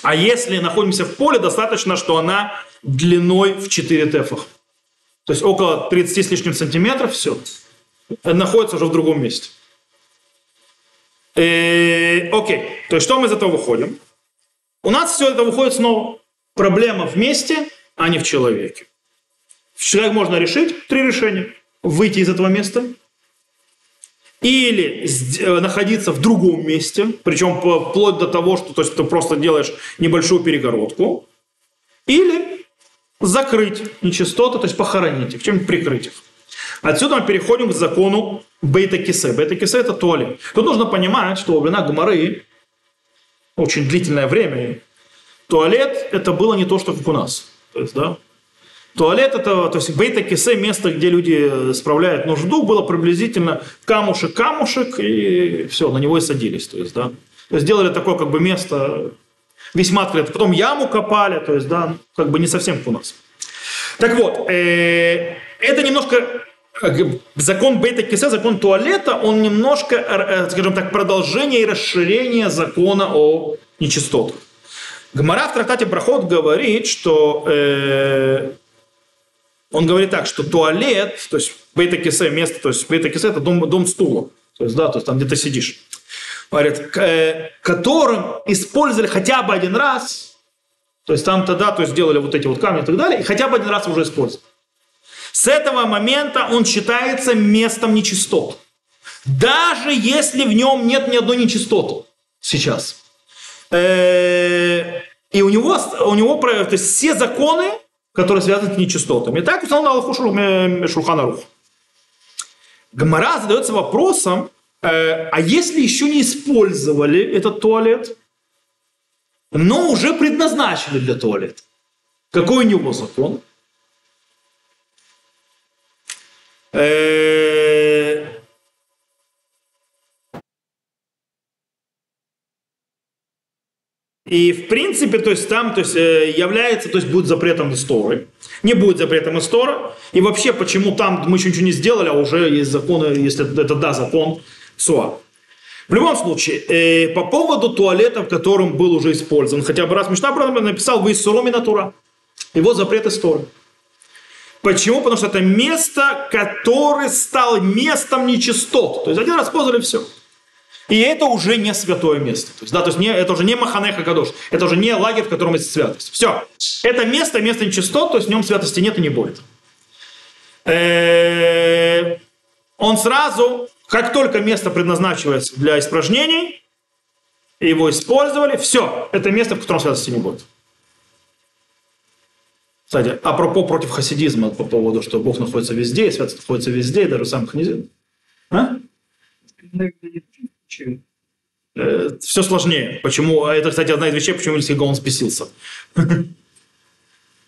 А если находимся в поле, достаточно, что она длиной в 4 тефах. То есть около 30 с лишним сантиметров, все. Находится уже в другом месте. Э, окей, то есть что мы из этого выходим? У нас все это выходит снова. Проблема в месте, а не в человеке. Человек можно решить три решения. Выйти из этого места, или э, находиться в другом месте, причем вплоть до того, что то есть, ты просто делаешь небольшую перегородку, или закрыть нечистоты, то есть похоронить их, чем-нибудь прикрыть их. Отсюда мы переходим к закону бейта-кисе. Бейта-кисе – это туалет. Тут нужно понимать, что во времена Гумары очень длительное время туалет – это было не то, что как у нас. То есть, да, Туалет это, то есть бейта кисе, место, где люди справляют нужду, было приблизительно камушек, камушек, и все, на него и садились. То есть, да. То есть сделали такое как бы место весьма открыто. Потом яму копали, то есть, да, как бы не совсем у нас. Так вот, э, это немножко э, закон бейта кисе, закон туалета, он немножко, э, скажем так, продолжение и расширение закона о нечистотах. Гмара в трактате Проход говорит, что э, он говорит так, что туалет, то есть бейта-кисе, место, то есть бейта-кисе – это дом, дом стула. То есть, да, то есть там, где ты сидишь. Говорит, э, которым использовали хотя бы один раз, то есть там тогда, то есть сделали вот эти вот камни и так далее, и хотя бы один раз уже использовали. С этого момента он считается местом нечистот. Даже если в нем нет ни одной нечистоты сейчас. Э, и у него, у него то есть все законы которые связаны с нечистотами. И так установлено Аллаху Шулхана Рух. Гмара задается вопросом, э, а если еще не использовали этот туалет, но уже предназначили для туалета, какой у него закон? Э, И в принципе, то есть там то есть, э, является, то есть будет запретом истории. Не будет запретом истории. И вообще, почему там мы еще ничего не сделали, а уже есть законы, если это да, закон СУА. В любом случае, э, по поводу туалета, в котором был уже использован, хотя бы раз Мишна написал «Вы суроми натура». Его запрет истории. Почему? Потому что это место, которое стало местом нечистот. То есть один раз использовали все. И это уже не святое место. То есть, да, то есть не, это уже не Маханеха Кадош. Это уже не лагерь, в котором есть святость. Все. Это место, место нечистот, то есть в нем святости нет и не будет. Э, он сразу, как только место предназначивается для испражнений, его использовали, все, это место, в котором святости не будет. Кстати, апропо против хасидизма по поводу, что Бог находится везде, и святость находится везде, и даже сам хасидизм. А? Э, Все сложнее. Почему? А это, кстати, одна из вещей, почему Ильский Гаон спесился.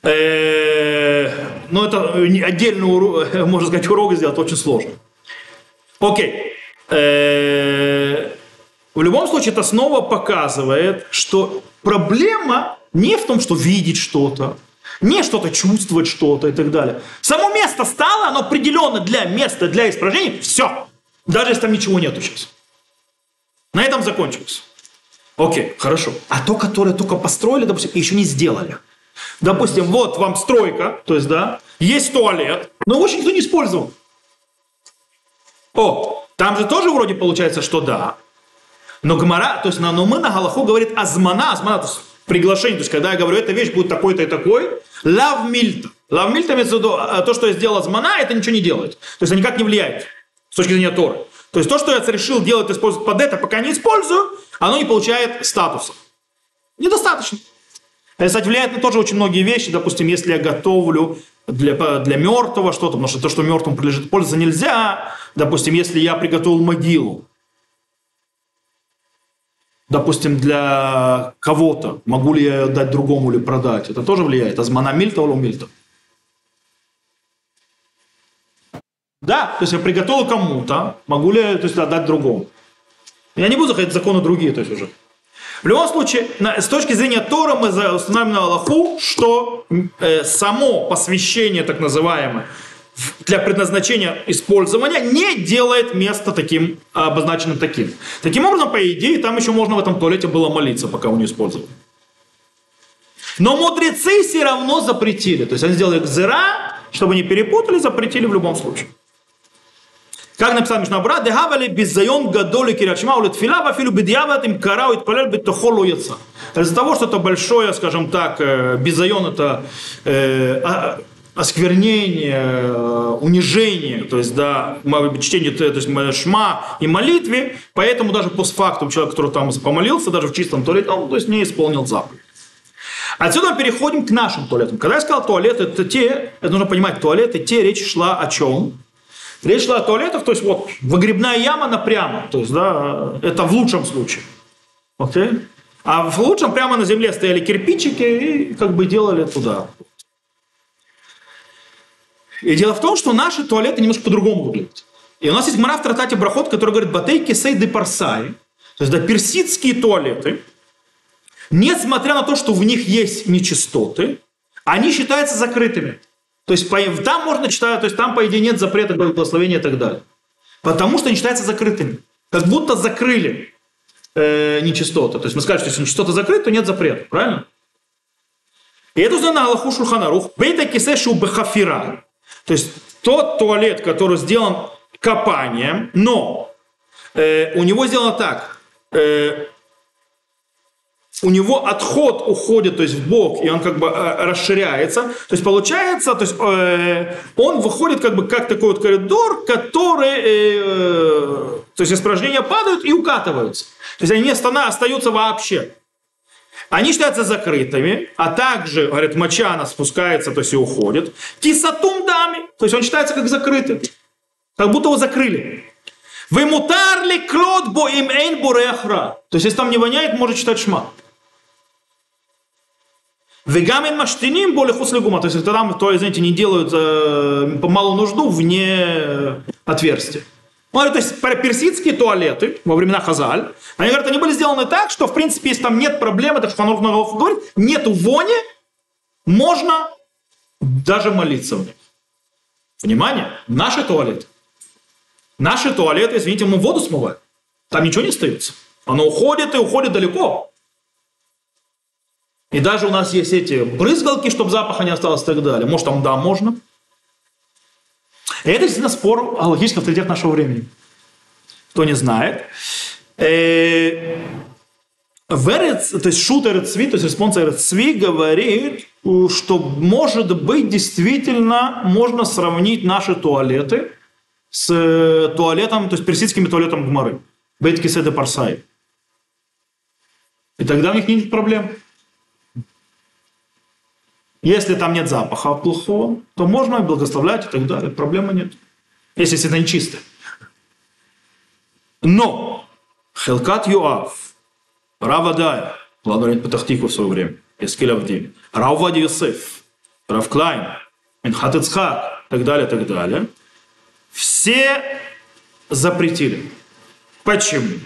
Э, ну, это отдельный, можно сказать, урок сделать очень сложно. Окей. Э, в любом случае, это снова показывает, что проблема не в том, что видеть что-то, не что-то чувствовать что-то и так далее. Само место стало, оно определенно для места, для испражнений, все. Даже если там ничего нету сейчас. На этом закончилось. Окей, хорошо. А то, которое только построили, допустим, еще не сделали. Допустим, вот вам стройка, то есть, да, есть туалет, но очень никто не использовал. О, там же тоже вроде получается, что да. Но Гмара, то есть, но мы на Галаху говорит азмана, азмана, то есть приглашение, то есть, когда я говорю, эта вещь будет такой-то и такой, лав мильта. Лав мильта то, что я сделал азмана, это ничего не делает. То есть, это никак не влияет с точки зрения Торы. То есть, то, что я решил делать, использовать под это, пока не использую, оно не получает статуса. Недостаточно. Это, кстати, влияет на тоже очень многие вещи. Допустим, если я готовлю для, для мертвого что-то, потому что то, что мертвому прилежит пользоваться нельзя. Допустим, если я приготовил могилу, допустим, для кого-то, могу ли я дать другому или продать, это тоже влияет. Азмана мильта или мильта. Да, то есть я приготовил кому-то, могу ли я то есть, отдать другому. Я не буду заходить в законы другие, то есть уже. В любом случае, с точки зрения Тора мы устанавливаем на Аллаху, что э, само посвящение, так называемое, для предназначения использования не делает место таким, обозначенным таким. Таким образом, по идее, там еще можно в этом туалете было молиться, пока он не использовал. Но мудрецы все равно запретили. То есть они сделали гзера, чтобы не перепутали, запретили в любом случае. Как написал Мишнабра, дегавали беззайон гадоли кирячма улетфила, вафилу бедьяват им карау итпалел бетохолу яца. Из-за того, что это большое, скажем так, э, беззайон это э, а, осквернение, э, унижение, то есть, да, чтение, то есть, шма и молитве, поэтому даже постфактум человек, который там помолился, даже в чистом туалете, он, то есть, не исполнил заповедь. Отсюда мы переходим к нашим туалетам. Когда я сказал туалет, это те, это нужно понимать, туалеты, те речь шла о чем? Речь шла о туалетах, то есть вот выгребная яма напрямо, то есть, да, это в лучшем случае. Окей? А в лучшем прямо на земле стояли кирпичики и как бы делали туда. И дело в том, что наши туалеты немножко по-другому выглядят. И у нас есть мара в Тратате Брахот, который говорит «Батейки сей де парсай», то есть да, персидские туалеты, несмотря на то, что в них есть нечистоты, они считаются закрытыми. То есть там можно читать, то есть там, по идее, нет запрета благословения и так далее. Потому что они считаются закрытыми. Как будто закрыли э, нечистоты. То есть мы скажем, что если нечистота закрыта, то нет запрета. Правильно? И это узнано на Аллаху Шурханарух. Бейта кисешу бехафира. То есть тот туалет, который сделан копанием, но э, у него сделано так. Э, у него отход уходит, то есть в бок, и он как бы э, расширяется. То есть получается, то есть э, он выходит как бы как такой вот коридор, который, э, то есть испражнения падают и укатываются. То есть они не остаются вообще. Они считаются закрытыми, а также, говорят, моча она спускается, то есть и уходит. Кисатум дами, то есть он считается как закрытый. Как будто его закрыли. Вы мутарли клод бо им эйн То есть, если там не воняет, может читать шма. Вегамен маштиним более хуслегума. То есть тогда, то, извините, не делают э, по малую нужду вне отверстия. Ну, то есть персидские туалеты во времена Хазаль, они говорят, они были сделаны так, что, в принципе, если там нет проблемы, так что Ханур говорит, нет вони, можно даже молиться в них. Внимание, наши туалеты. Наши туалеты, извините, мы воду смываем. Там ничего не остается. Оно уходит и уходит далеко. И даже у нас есть эти брызгалки, чтобы запаха не осталось и так далее. Может, там да, можно. И это действительно спор о логическом авторитет нашего времени. Кто не знает. Э, Верец, то есть шутер Цви, то есть респонсор Цви говорит, что может быть действительно можно сравнить наши туалеты с туалетом, то есть персидскими туалетом Гмары. Бейтки Седе Парсай. И тогда у них нет проблем. Если там нет запаха плохого, то можно благословлять и так далее. Проблемы нет. Если это не чисто. Но Хелкат Юав, Равадая, Владимир Патахтику в свое время, Эскиль Авдим, Раввади Юсеф, Рав Клайн, Минхат Ицхак, и так далее, так далее, все запретили. Почему?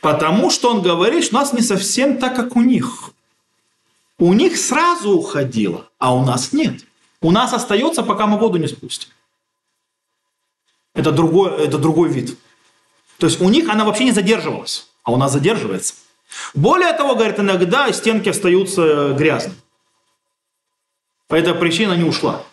Потому что он говорит, что у нас не совсем так, как у них. У них сразу уходило, а у нас нет. У нас остается, пока мы воду не спустим. Это другой, это другой вид. То есть у них она вообще не задерживалась, а у нас задерживается. Более того, говорит, иногда стенки остаются грязными. По этой причине не ушла.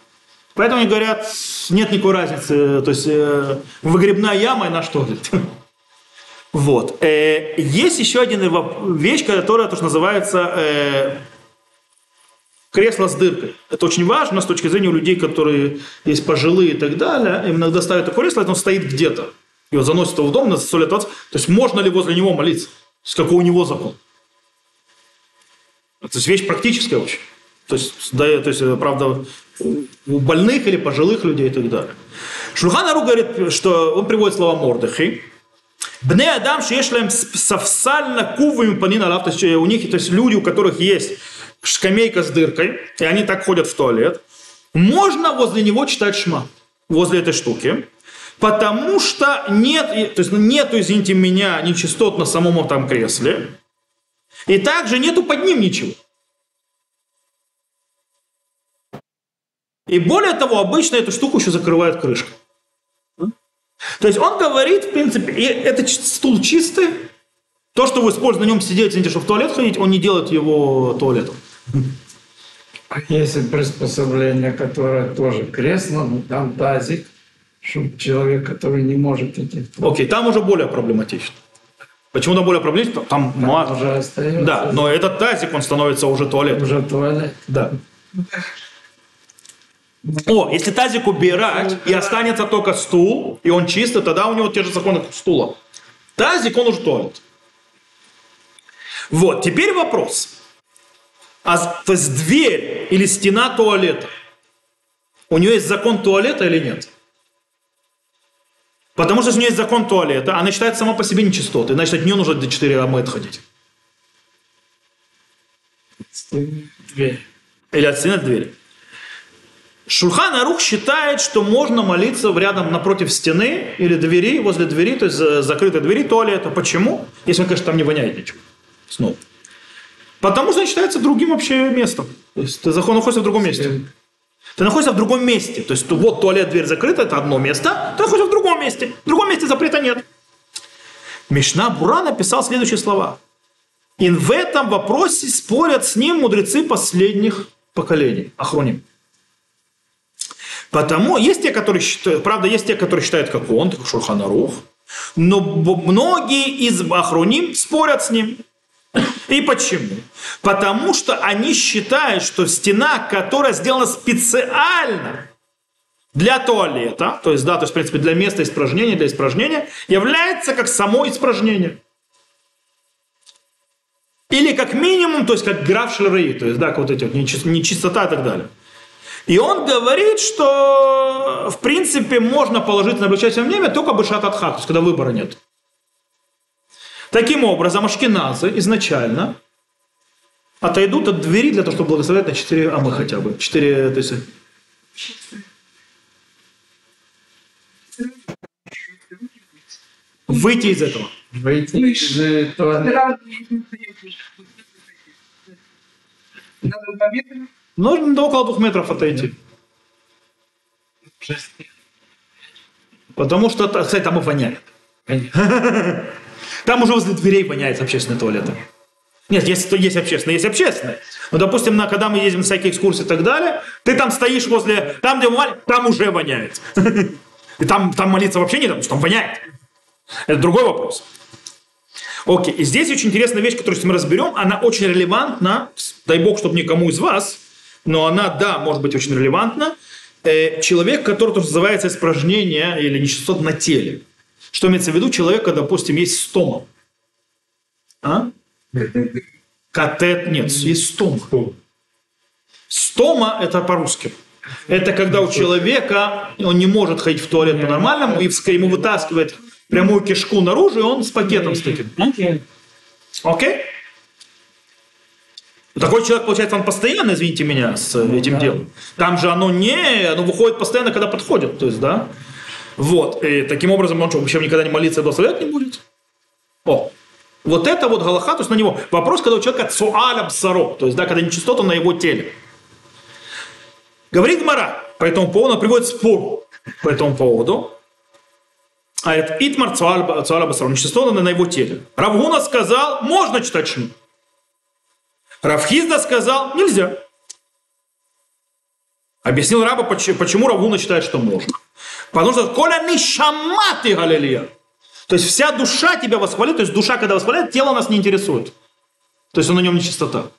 Поэтому они говорят, нет никакой разницы, то есть э, выгребная яма и наш туалет. Вот. Э, есть еще один вещь, которая тоже называется э, кресло с дыркой. Это очень важно с точки зрения людей, которые есть пожилые и так далее. Им иногда ставят такое кресло, оно стоит где-то. Его заносят в дом на 100 лет 20. То есть можно ли возле него молиться? С какой у него закон? Это вещь практическая очень. То есть, да, то есть, правда, у больных или пожилых людей и так далее. Шульханару говорит, что он приводит слова Мордыхи. Бне Адам Шешлем совсально кувым панина лав, то есть у них, то есть люди, у которых есть скамейка с дыркой, и они так ходят в туалет, можно возле него читать шма, возле этой штуки, потому что нет, то есть нету, извините меня, нечистот на самом там кресле, и также нету под ним ничего. И более того, обычно эту штуку еще закрывает крышка. То есть он говорит, в принципе, и этот стул чистый, то, что вы используете на нем сидеть, извините, чтобы в туалет ходить, он не делает его туалетом. А есть приспособление, которое тоже кресло, но там тазик, чтобы человек, который не может идти. Окей, там уже более проблематично. Почему там более проблематично? Там, там ну, уже остается. Да, но этот тазик, он становится уже туалетом. Уже туалет. Да. О, если тазик убирать, и останется только стул, и он чистый, тогда у него те же законы, стула. Тазик, он уже туалет. Вот, теперь вопрос. А, то есть дверь или стена туалета, у нее есть закон туалета или нет? Потому что если у нее есть закон туалета, она считается сама по себе нечистотой, значит от нее нужно до 4 амы отходить. Дверь. Или от стены двери. Шульхан Арух считает, что можно молиться рядом напротив стены или двери, возле двери, то есть закрытой двери туалета. Почему? Если, конечно, там не воняет ничего. Снова. Потому что он считается другим вообще местом. То есть ты находишься в другом месте. Ты находишься в другом месте. То есть вот туалет, дверь закрыта, это одно место. Ты находишься в другом месте. В другом месте запрета нет. Мишна Бура написал следующие слова. И в этом вопросе спорят с ним мудрецы последних поколений. Охроним. Потому есть те, которые считают, правда, есть те, которые считают, как он, как Шурханарух, но многие из Ахруним спорят с ним. И почему? Потому что они считают, что стена, которая сделана специально для туалета, то есть, да, то есть, в принципе, для места испражнения, для испражнения, является как само испражнение. Или как минимум, то есть как граф шлеры, то есть, да, как вот эти вот нечистота и так далее. И он говорит, что в принципе можно положить на облегчательное время только бы шат то есть когда выбора нет. Таким образом, ашкеназы изначально отойдут от двери для того, чтобы благословлять на 4 амы хотя бы. 4, то есть... Выйти из этого. Выйти из этого. Нужно до около двух метров отойти. Потому что, кстати, там и воняет. Там уже возле дверей воняет общественные туалеты. Нет, есть, есть общественные, есть общественные. Но, допустим, на, когда мы ездим на всякие экскурсии и так далее, ты там стоишь возле, там, где воняет, там уже воняет. И там, там молиться вообще не потому что там воняет. Это другой вопрос. Окей, и здесь очень интересная вещь, которую мы разберем, она очень релевантна, дай бог, чтобы никому из вас, но она, да, может быть очень релевантна. Э, человек, который тоже называется испражнение или нечистот на теле. Что имеется в виду? Человека, допустим, есть стома. А? Катет, нет, есть стома. Стома – это по-русски. Это когда у человека, он не может ходить в туалет по-нормальному, и ему вытаскивает прямую кишку наружу, и он с пакетом с таким. Окей? Okay? Такой человек, получается, он постоянно, извините меня, с этим да. делом. Там же оно не, оно выходит постоянно, когда подходит, то есть, да. Вот, и таким образом он что, вообще никогда не молиться и благословлять не будет? О, вот это вот галаха, то есть на него. Вопрос, когда у человека цуалям саро, то есть, да, когда нечистота на его теле. Говорит Мара, по этому поводу, он приводит спор по этому поводу. А это Итмар Цуаля Басарон, нечистота на его теле. Равгуна сказал, можно читать шму. Равхизда сказал, нельзя. Объяснил раба, почему Равуна считает, что можно. Потому что коля нишаматы галилея. То есть вся душа тебя восхвалит, то есть душа, когда восхваляет, тело нас не интересует. То есть он на нем не чистота.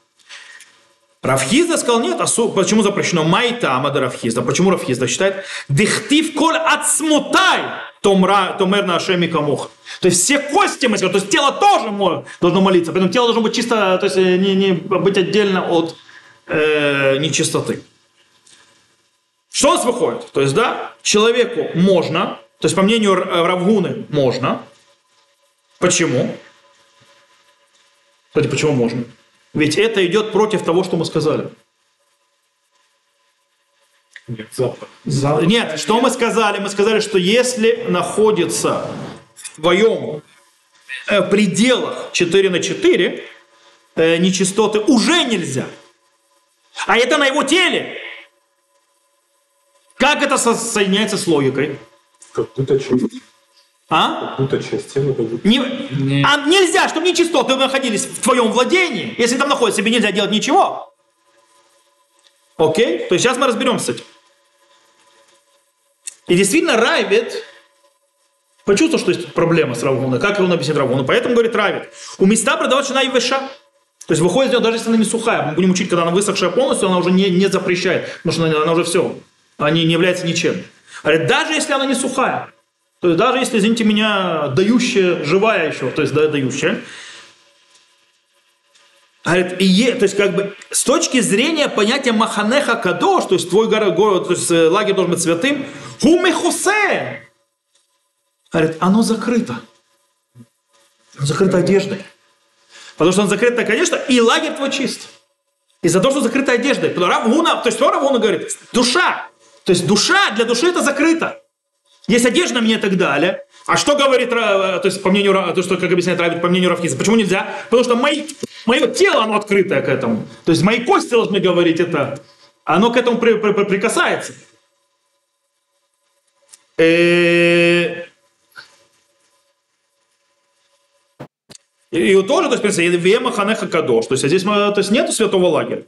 Рафхизда сказал, нет, а почему запрещено? Майта Амада Рафхизда. Почему Рафхизда считает? Дихтив коль отсмутай томра, томер на ашеми камух. То есть все кости мы то есть тело тоже должно молиться, поэтому тело должно быть чисто, то есть э, не, не быть отдельно от э, нечистоты. Что у нас выходит? То есть, да, человеку можно, то есть, по мнению Равгуны, можно. Почему? Кстати, почему можно? Ведь это идет против того, что мы сказали. Нет, запах. запах. Нет, что мы сказали? Мы сказали, что если находится в твоем э, пределах 4 на 4, э, нечистоты уже нельзя. А это на его теле. Как это соединяется с логикой? Как будто часть. А? Как будто часть тела. Как Не, а нельзя, чтобы нечистоты находились в твоем владении. Если там находится, тебе нельзя делать ничего. Окей? То есть сейчас мы разберемся с этим. И действительно Райвит почувствовал, что есть проблема с Равуной. Как он объяснит Равуну? Поэтому говорит Райвит. У места продавать шина и веша. То есть выходит из нее, даже если она не сухая. Мы будем учить, когда она высохшая полностью, она уже не, не запрещает. Потому что она, она уже все они не являются ничем. Говорит, даже если она не сухая, то есть даже если, извините меня, дающая, живая еще, то есть да, дающая, Говорит, и, то есть как бы с точки зрения понятия маханеха кадош, то есть твой город, город, то есть э, лагерь должен быть святым, хумехусе. Говорит, оно закрыто. Оно закрыто одеждой. Потому что он закрыто, конечно, и лагерь твой чист. Из-за того, что закрыта одеждой. То есть что Равуна говорит? Душа. То есть душа, для души это закрыто. Есть одежда мне и так далее. А что говорит, то есть по мнению, то, что, как объясняет Равид, по мнению Рафхиза, почему нельзя? Потому что мои, мое тело, оно открытое к этому. То есть мои кости должны говорить это. Оно к этому при, при, при, прикасается. Э, и, и тоже, то есть, Вема Ханеха Кадош. То есть, здесь то есть, нету святого лагеря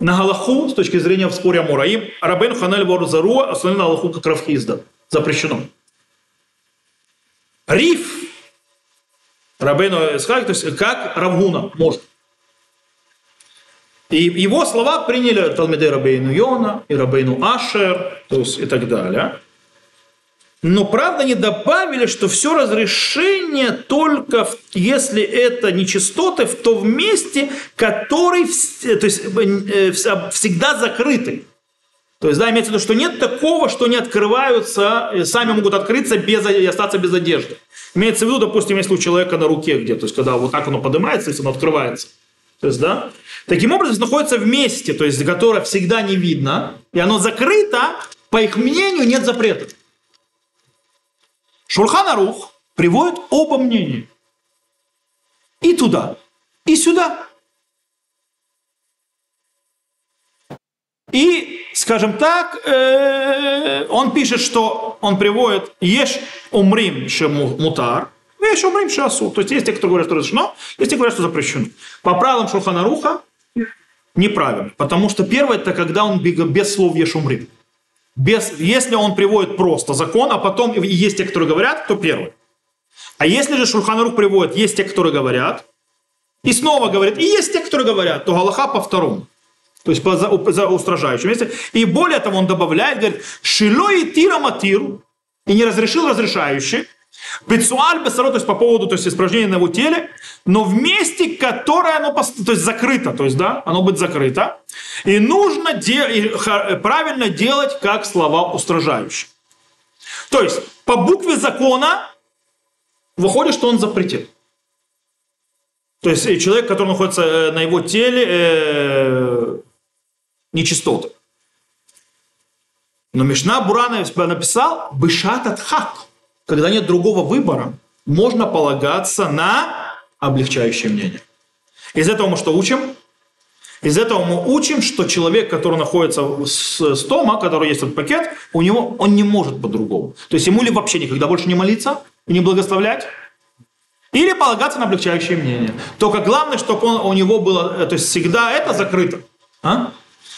на Галаху, с точки зрения в споре Амураим, Рабен Ханель Ворзаруа основали на Галаху как Равхизда. Запрещено. Риф Рабену Исхак, то есть как Равгуна может. И его слова приняли Талмиды Рабейну Йона и Рабейну Ашер, то есть и так далее. Но правда не добавили, что все разрешение только если это нечистоты, в то в месте, который то есть, э, всегда закрытый. То есть, да, имеется в виду, что нет такого, что не открываются, э, сами могут открыться без, и остаться без одежды. Имеется в виду, допустим, если у человека на руке где, то есть, когда вот так оно поднимается, если оно открывается. То есть, да, таким образом находится в месте, то есть, которое всегда не видно, и оно закрыто, по их мнению, нет запрета. Шурхан Арух приводит оба мнения. И туда, и сюда. И, скажем так, э, он пишет, что он приводит «Еш умрим мутар», «Еш умрим шасу». То есть есть те, кто говорят, что разрешено, есть те, кто говорят, что запрещено. По правилам Шурхана Руха неправильно, потому что первое – это когда он без слов «Еш умрим». Без, если он приводит просто закон, а потом есть те, которые говорят, то первый. А если же Шурханарух приводит, есть те, которые говорят, и снова говорит, и есть те, которые говорят, то Галаха по второму. То есть по за, за устражающему месте. И более того, он добавляет, говорит, шило и тира матиру, и не разрешил разрешающий, Бецуаль бесаро, то есть по поводу то есть, испражнения на его теле, но в месте, которое оно то есть, закрыто, то есть, да, оно будет закрыто, и нужно де- правильно делать, как слова устражающие. То есть, по букве закона выходит, что он запретил. То есть, человек, который находится э, на его теле, э, нечистоты. Но Мишна Бурана написал «Бышат атхак» когда нет другого выбора, можно полагаться на облегчающее мнение. Из этого мы что учим? Из этого мы учим, что человек, который находится с стома, который есть этот пакет, у него он не может по-другому. То есть ему ли вообще никогда больше не молиться не благословлять, или полагаться на облегчающее мнение. Только главное, чтобы он, у него было, то есть всегда это закрыто. А?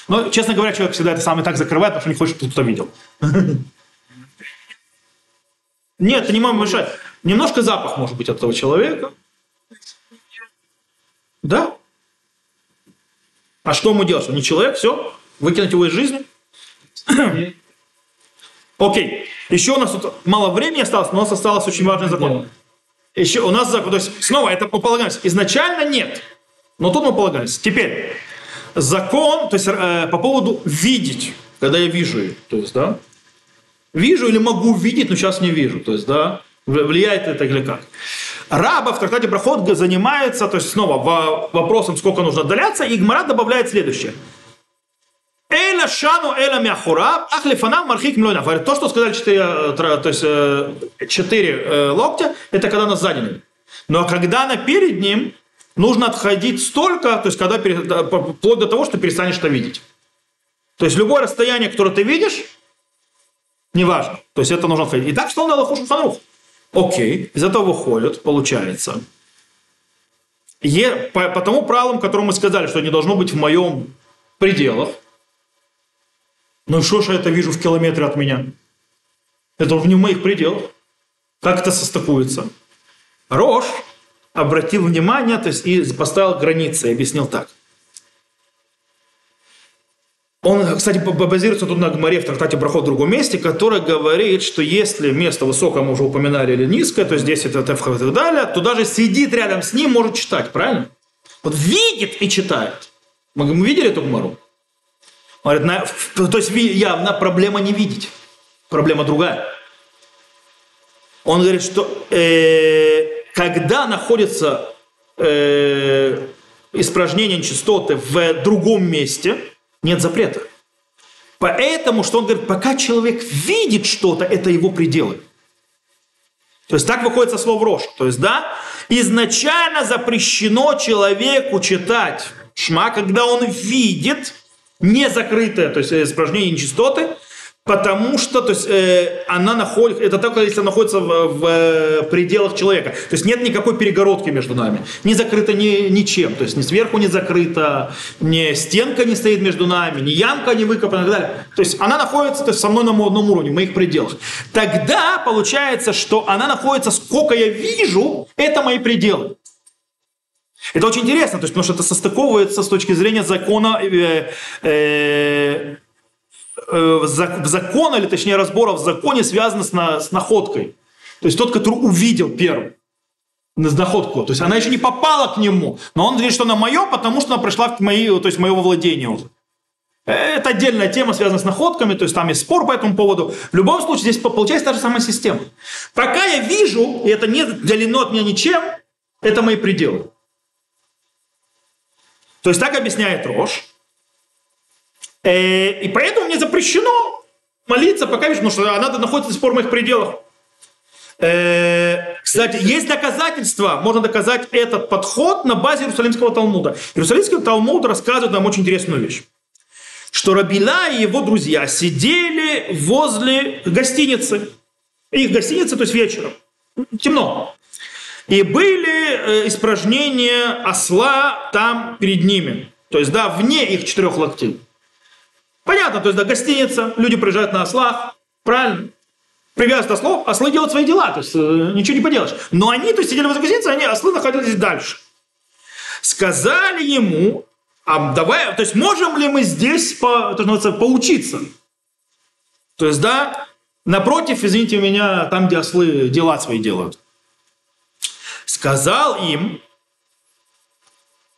Но, честно говоря, человек всегда это сам и так закрывает, потому что не хочет, чтобы кто-то видел. Нет, это не может мешать. Немножко запах может быть от этого человека. Да? А что ему делать? Он не человек, все, выкинуть его из жизни. Окей. Еще у нас тут мало времени осталось, но у нас осталось очень важный закон. Еще у нас закон, то есть снова это мы полагаемся. Изначально нет, но тут мы полагаемся. Теперь закон, то есть э, по поводу видеть, когда я вижу то есть да, вижу или могу видеть, но сейчас не вижу, то есть да, влияет это или как. Раба в трактате Проход занимается, то есть снова вопросом, сколько нужно отдаляться, и Гмара добавляет следующее. Эля шану эля мяхураб, ах лифанам мархик млойна. Говорит, то, что сказали четыре, э, то есть, э, четыре э, локтя, это когда нас сзади. Но когда она перед ним, нужно отходить столько, то есть когда, вплоть до того, что перестанешь это видеть. То есть любое расстояние, которое ты видишь, неважно. То есть это нужно отходить. И так что он Аллаху Шуфанрух. Окей, из этого выходит, получается. Е, по, по тому правилам, которым мы сказали, что не должно быть в моем пределах, ну что ж я это вижу в километре от меня? Это уже не в моих пределах. Как это состыкуется? Рош обратил внимание, то есть и поставил границы, и объяснил так. Он, кстати, базируется тут на Гмаре в трактате Брахот в другом месте, который говорит, что если место высокое, мы уже упоминали, или низкое, то здесь это тефха и так далее, то даже сидит рядом с ним, может читать, правильно? Вот видит и читает. Мы, мы видели эту Гмару? Говорит, на, то есть явно проблема не видеть. Проблема другая. Он говорит, что э, когда находится э, испражнение нечистоты в другом месте, нет запрета. Поэтому, что он говорит, пока человек видит что-то, это его пределы. То есть так выходит со слов рожь. То есть, да, изначально запрещено человеку читать шма, когда он видит не закрытое, то есть э, испражнение нечистоты, потому что то есть, э, она находится, это только если она находится в, в э, пределах человека. То есть нет никакой перегородки между нами. Не закрыто ни, ничем. То есть ни сверху не закрыто, ни стенка не стоит между нами, ни ямка не выкопана и так далее. То есть она находится то есть, со мной на одном уровне, в моих пределах. Тогда получается, что она находится, сколько я вижу, это мои пределы. Это очень интересно, то есть, потому что это состыковывается с точки зрения закона, э, э, э, закона, или точнее разбора в законе, связано с, на, с находкой. То есть тот, который увидел первым находку. То есть она еще не попала к нему, но он говорит, что она мое, потому что она пришла к моей, то есть моего владения уже. Это отдельная тема, связанная с находками, то есть там есть спор по этому поводу. В любом случае, здесь получается та же самая система. Пока я вижу, и это не отделено от меня ничем, это мои пределы. То есть так объясняет Рош. Э, и поэтому мне запрещено молиться, пока вижу, потому что она находится до сих пор в моих пределах. Э, кстати, есть доказательства, можно доказать этот подход на базе Иерусалимского Талмуда. Иерусалимский Талмуд рассказывает нам очень интересную вещь. Что Рабила и его друзья сидели возле гостиницы. Их гостиница, то есть вечером. Темно. И были э, испражнения осла там перед ними. То есть, да, вне их четырех локтей. Понятно, то есть, да, гостиница, люди приезжают на ослах, правильно? Привязывают ослов, ослы делают свои дела, то есть, э, ничего не поделаешь. Но они, то есть, сидели возле гостиницы, они, ослы находились дальше. Сказали ему, а давай, то есть, можем ли мы здесь, по, то, поучиться? То есть, да, напротив, извините меня, там, где ослы дела свои делают сказал им,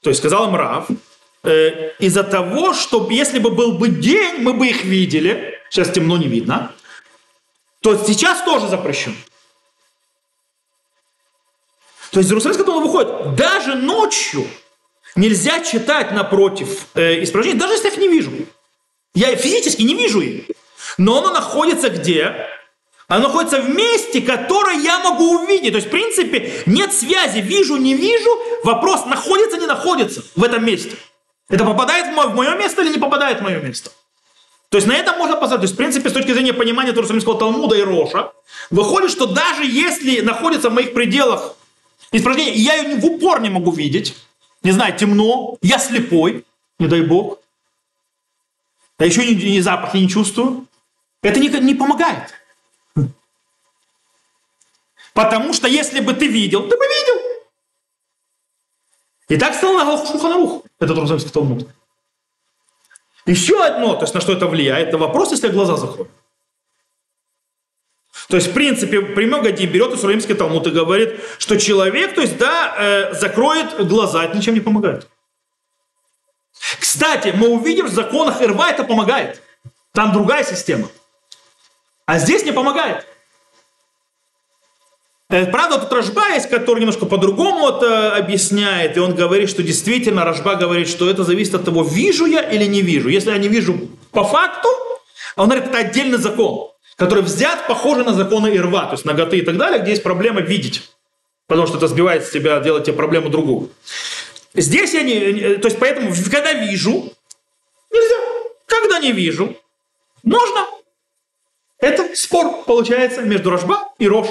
то есть сказал им Рав, э, из-за того, что если бы был бы день, мы бы их видели, сейчас темно не видно, то сейчас тоже запрещен. То есть из Иерусалимского дома выходит, даже ночью нельзя читать напротив э, испражнений, даже если я их не вижу. Я физически не вижу их. Но оно находится где? Оно находится в месте, которое я могу увидеть. То есть, в принципе, нет связи. Вижу, не вижу. Вопрос, находится, не находится в этом месте. Это попадает в мое место или не попадает в мое место? То есть на этом можно посмотреть. То есть, в принципе, с точки зрения понимания Турсаминского Талмуда и Роша, выходит, что даже если находится в моих пределах испражнение, я ее в упор не могу видеть, не знаю, темно, я слепой, не дай бог, а еще ни, ни запах я не чувствую, это не, не помогает. Потому что если бы ты видел, ты бы видел. И так стал на Шуханарух, этот Руземский Талмуд. Еще одно, то есть на что это влияет, это вопрос, если глаза закроют. То есть, в принципе, Премегади берет Исраимский Талмуд и говорит, что человек, то есть, да, э, закроет глаза, это ничем не помогает. Кстати, мы увидим, в законах Ирва это помогает. Там другая система. А здесь не помогает. Э, правда, тут Рожба есть, который немножко по-другому это объясняет, и он говорит, что действительно, Рожба говорит, что это зависит от того, вижу я или не вижу. Если я не вижу по факту, он говорит, это отдельный закон, который взят, похоже на законы Ирва, то есть ноготы и так далее, где есть проблема видеть, потому что это сбивает с тебя, делать тебе проблему другую. Здесь я не... То есть поэтому, когда вижу, нельзя. Когда не вижу, можно. Это спор, получается, между Рожба и Рош.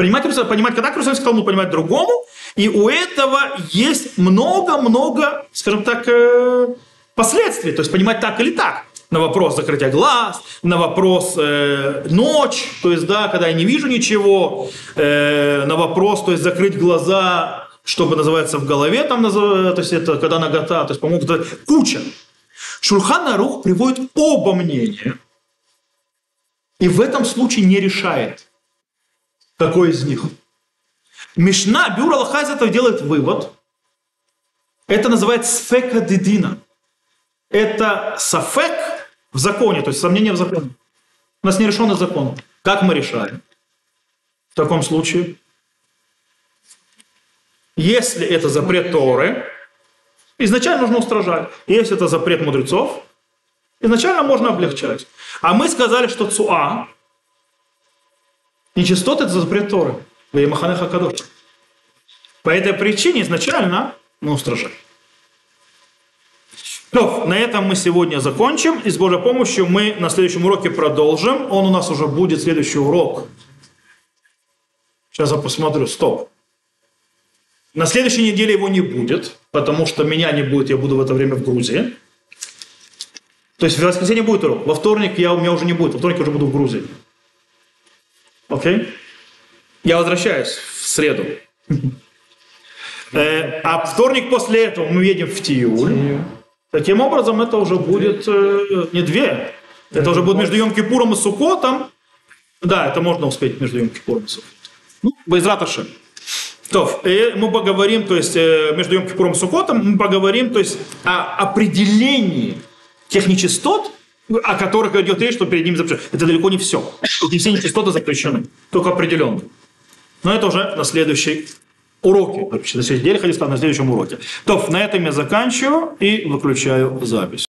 Понимать, понимать, когда Иерусалимский Талмуд понимать другому, и у этого есть много-много, скажем так, э, последствий. То есть понимать так или так. На вопрос закрытия глаз, на вопрос э, ночь, то есть, да, когда я не вижу ничего, э, на вопрос, то есть, закрыть глаза, чтобы называется в голове, там, то есть, это когда нагота, то есть, по-моему, куча. Шурхан Арух приводит оба мнения, и в этом случае не решает – какой из них? Мишна, Бюро Аллаха из этого делает вывод. Это называется сфека дедина. Это сафек в законе, то есть сомнение в законе. У нас нерешенный закон. Как мы решаем? В таком случае, если это запрет Торы, изначально нужно устражать. Если это запрет мудрецов, изначально можно облегчать. А мы сказали, что цуа, Нечистоты – это запрет Торы. Веймахане Хакадош. По этой причине изначально мы устражаем. То, на этом мы сегодня закончим. И с Божьей помощью мы на следующем уроке продолжим. Он у нас уже будет следующий урок. Сейчас я посмотрю. Стоп. На следующей неделе его не будет, потому что меня не будет, я буду в это время в Грузии. То есть в воскресенье будет урок. Во вторник я, у меня уже не будет. Во вторник я уже буду в Грузии. Окей? Okay? Я возвращаюсь в среду. Э, а вторник после этого мы едем в Тиюль. Таким образом, это уже будет э, не две. Это уже будет между Йом-Кипуром и Сукотом. Да, это можно успеть между Йом-Кипуром и Сукотом. Ну, Байзраташем. То, и мы поговорим, то есть э, между Йом-Кипуром и Сукотом, мы поговорим, то есть о определении тех нечистот, о которых идет речь, что перед ними запрещено. Это далеко не все. Не все нечистоты запрещены, только определенные. Но это уже на следующей уроке. На следующей неделе, на следующем уроке. То, на этом я заканчиваю и выключаю запись.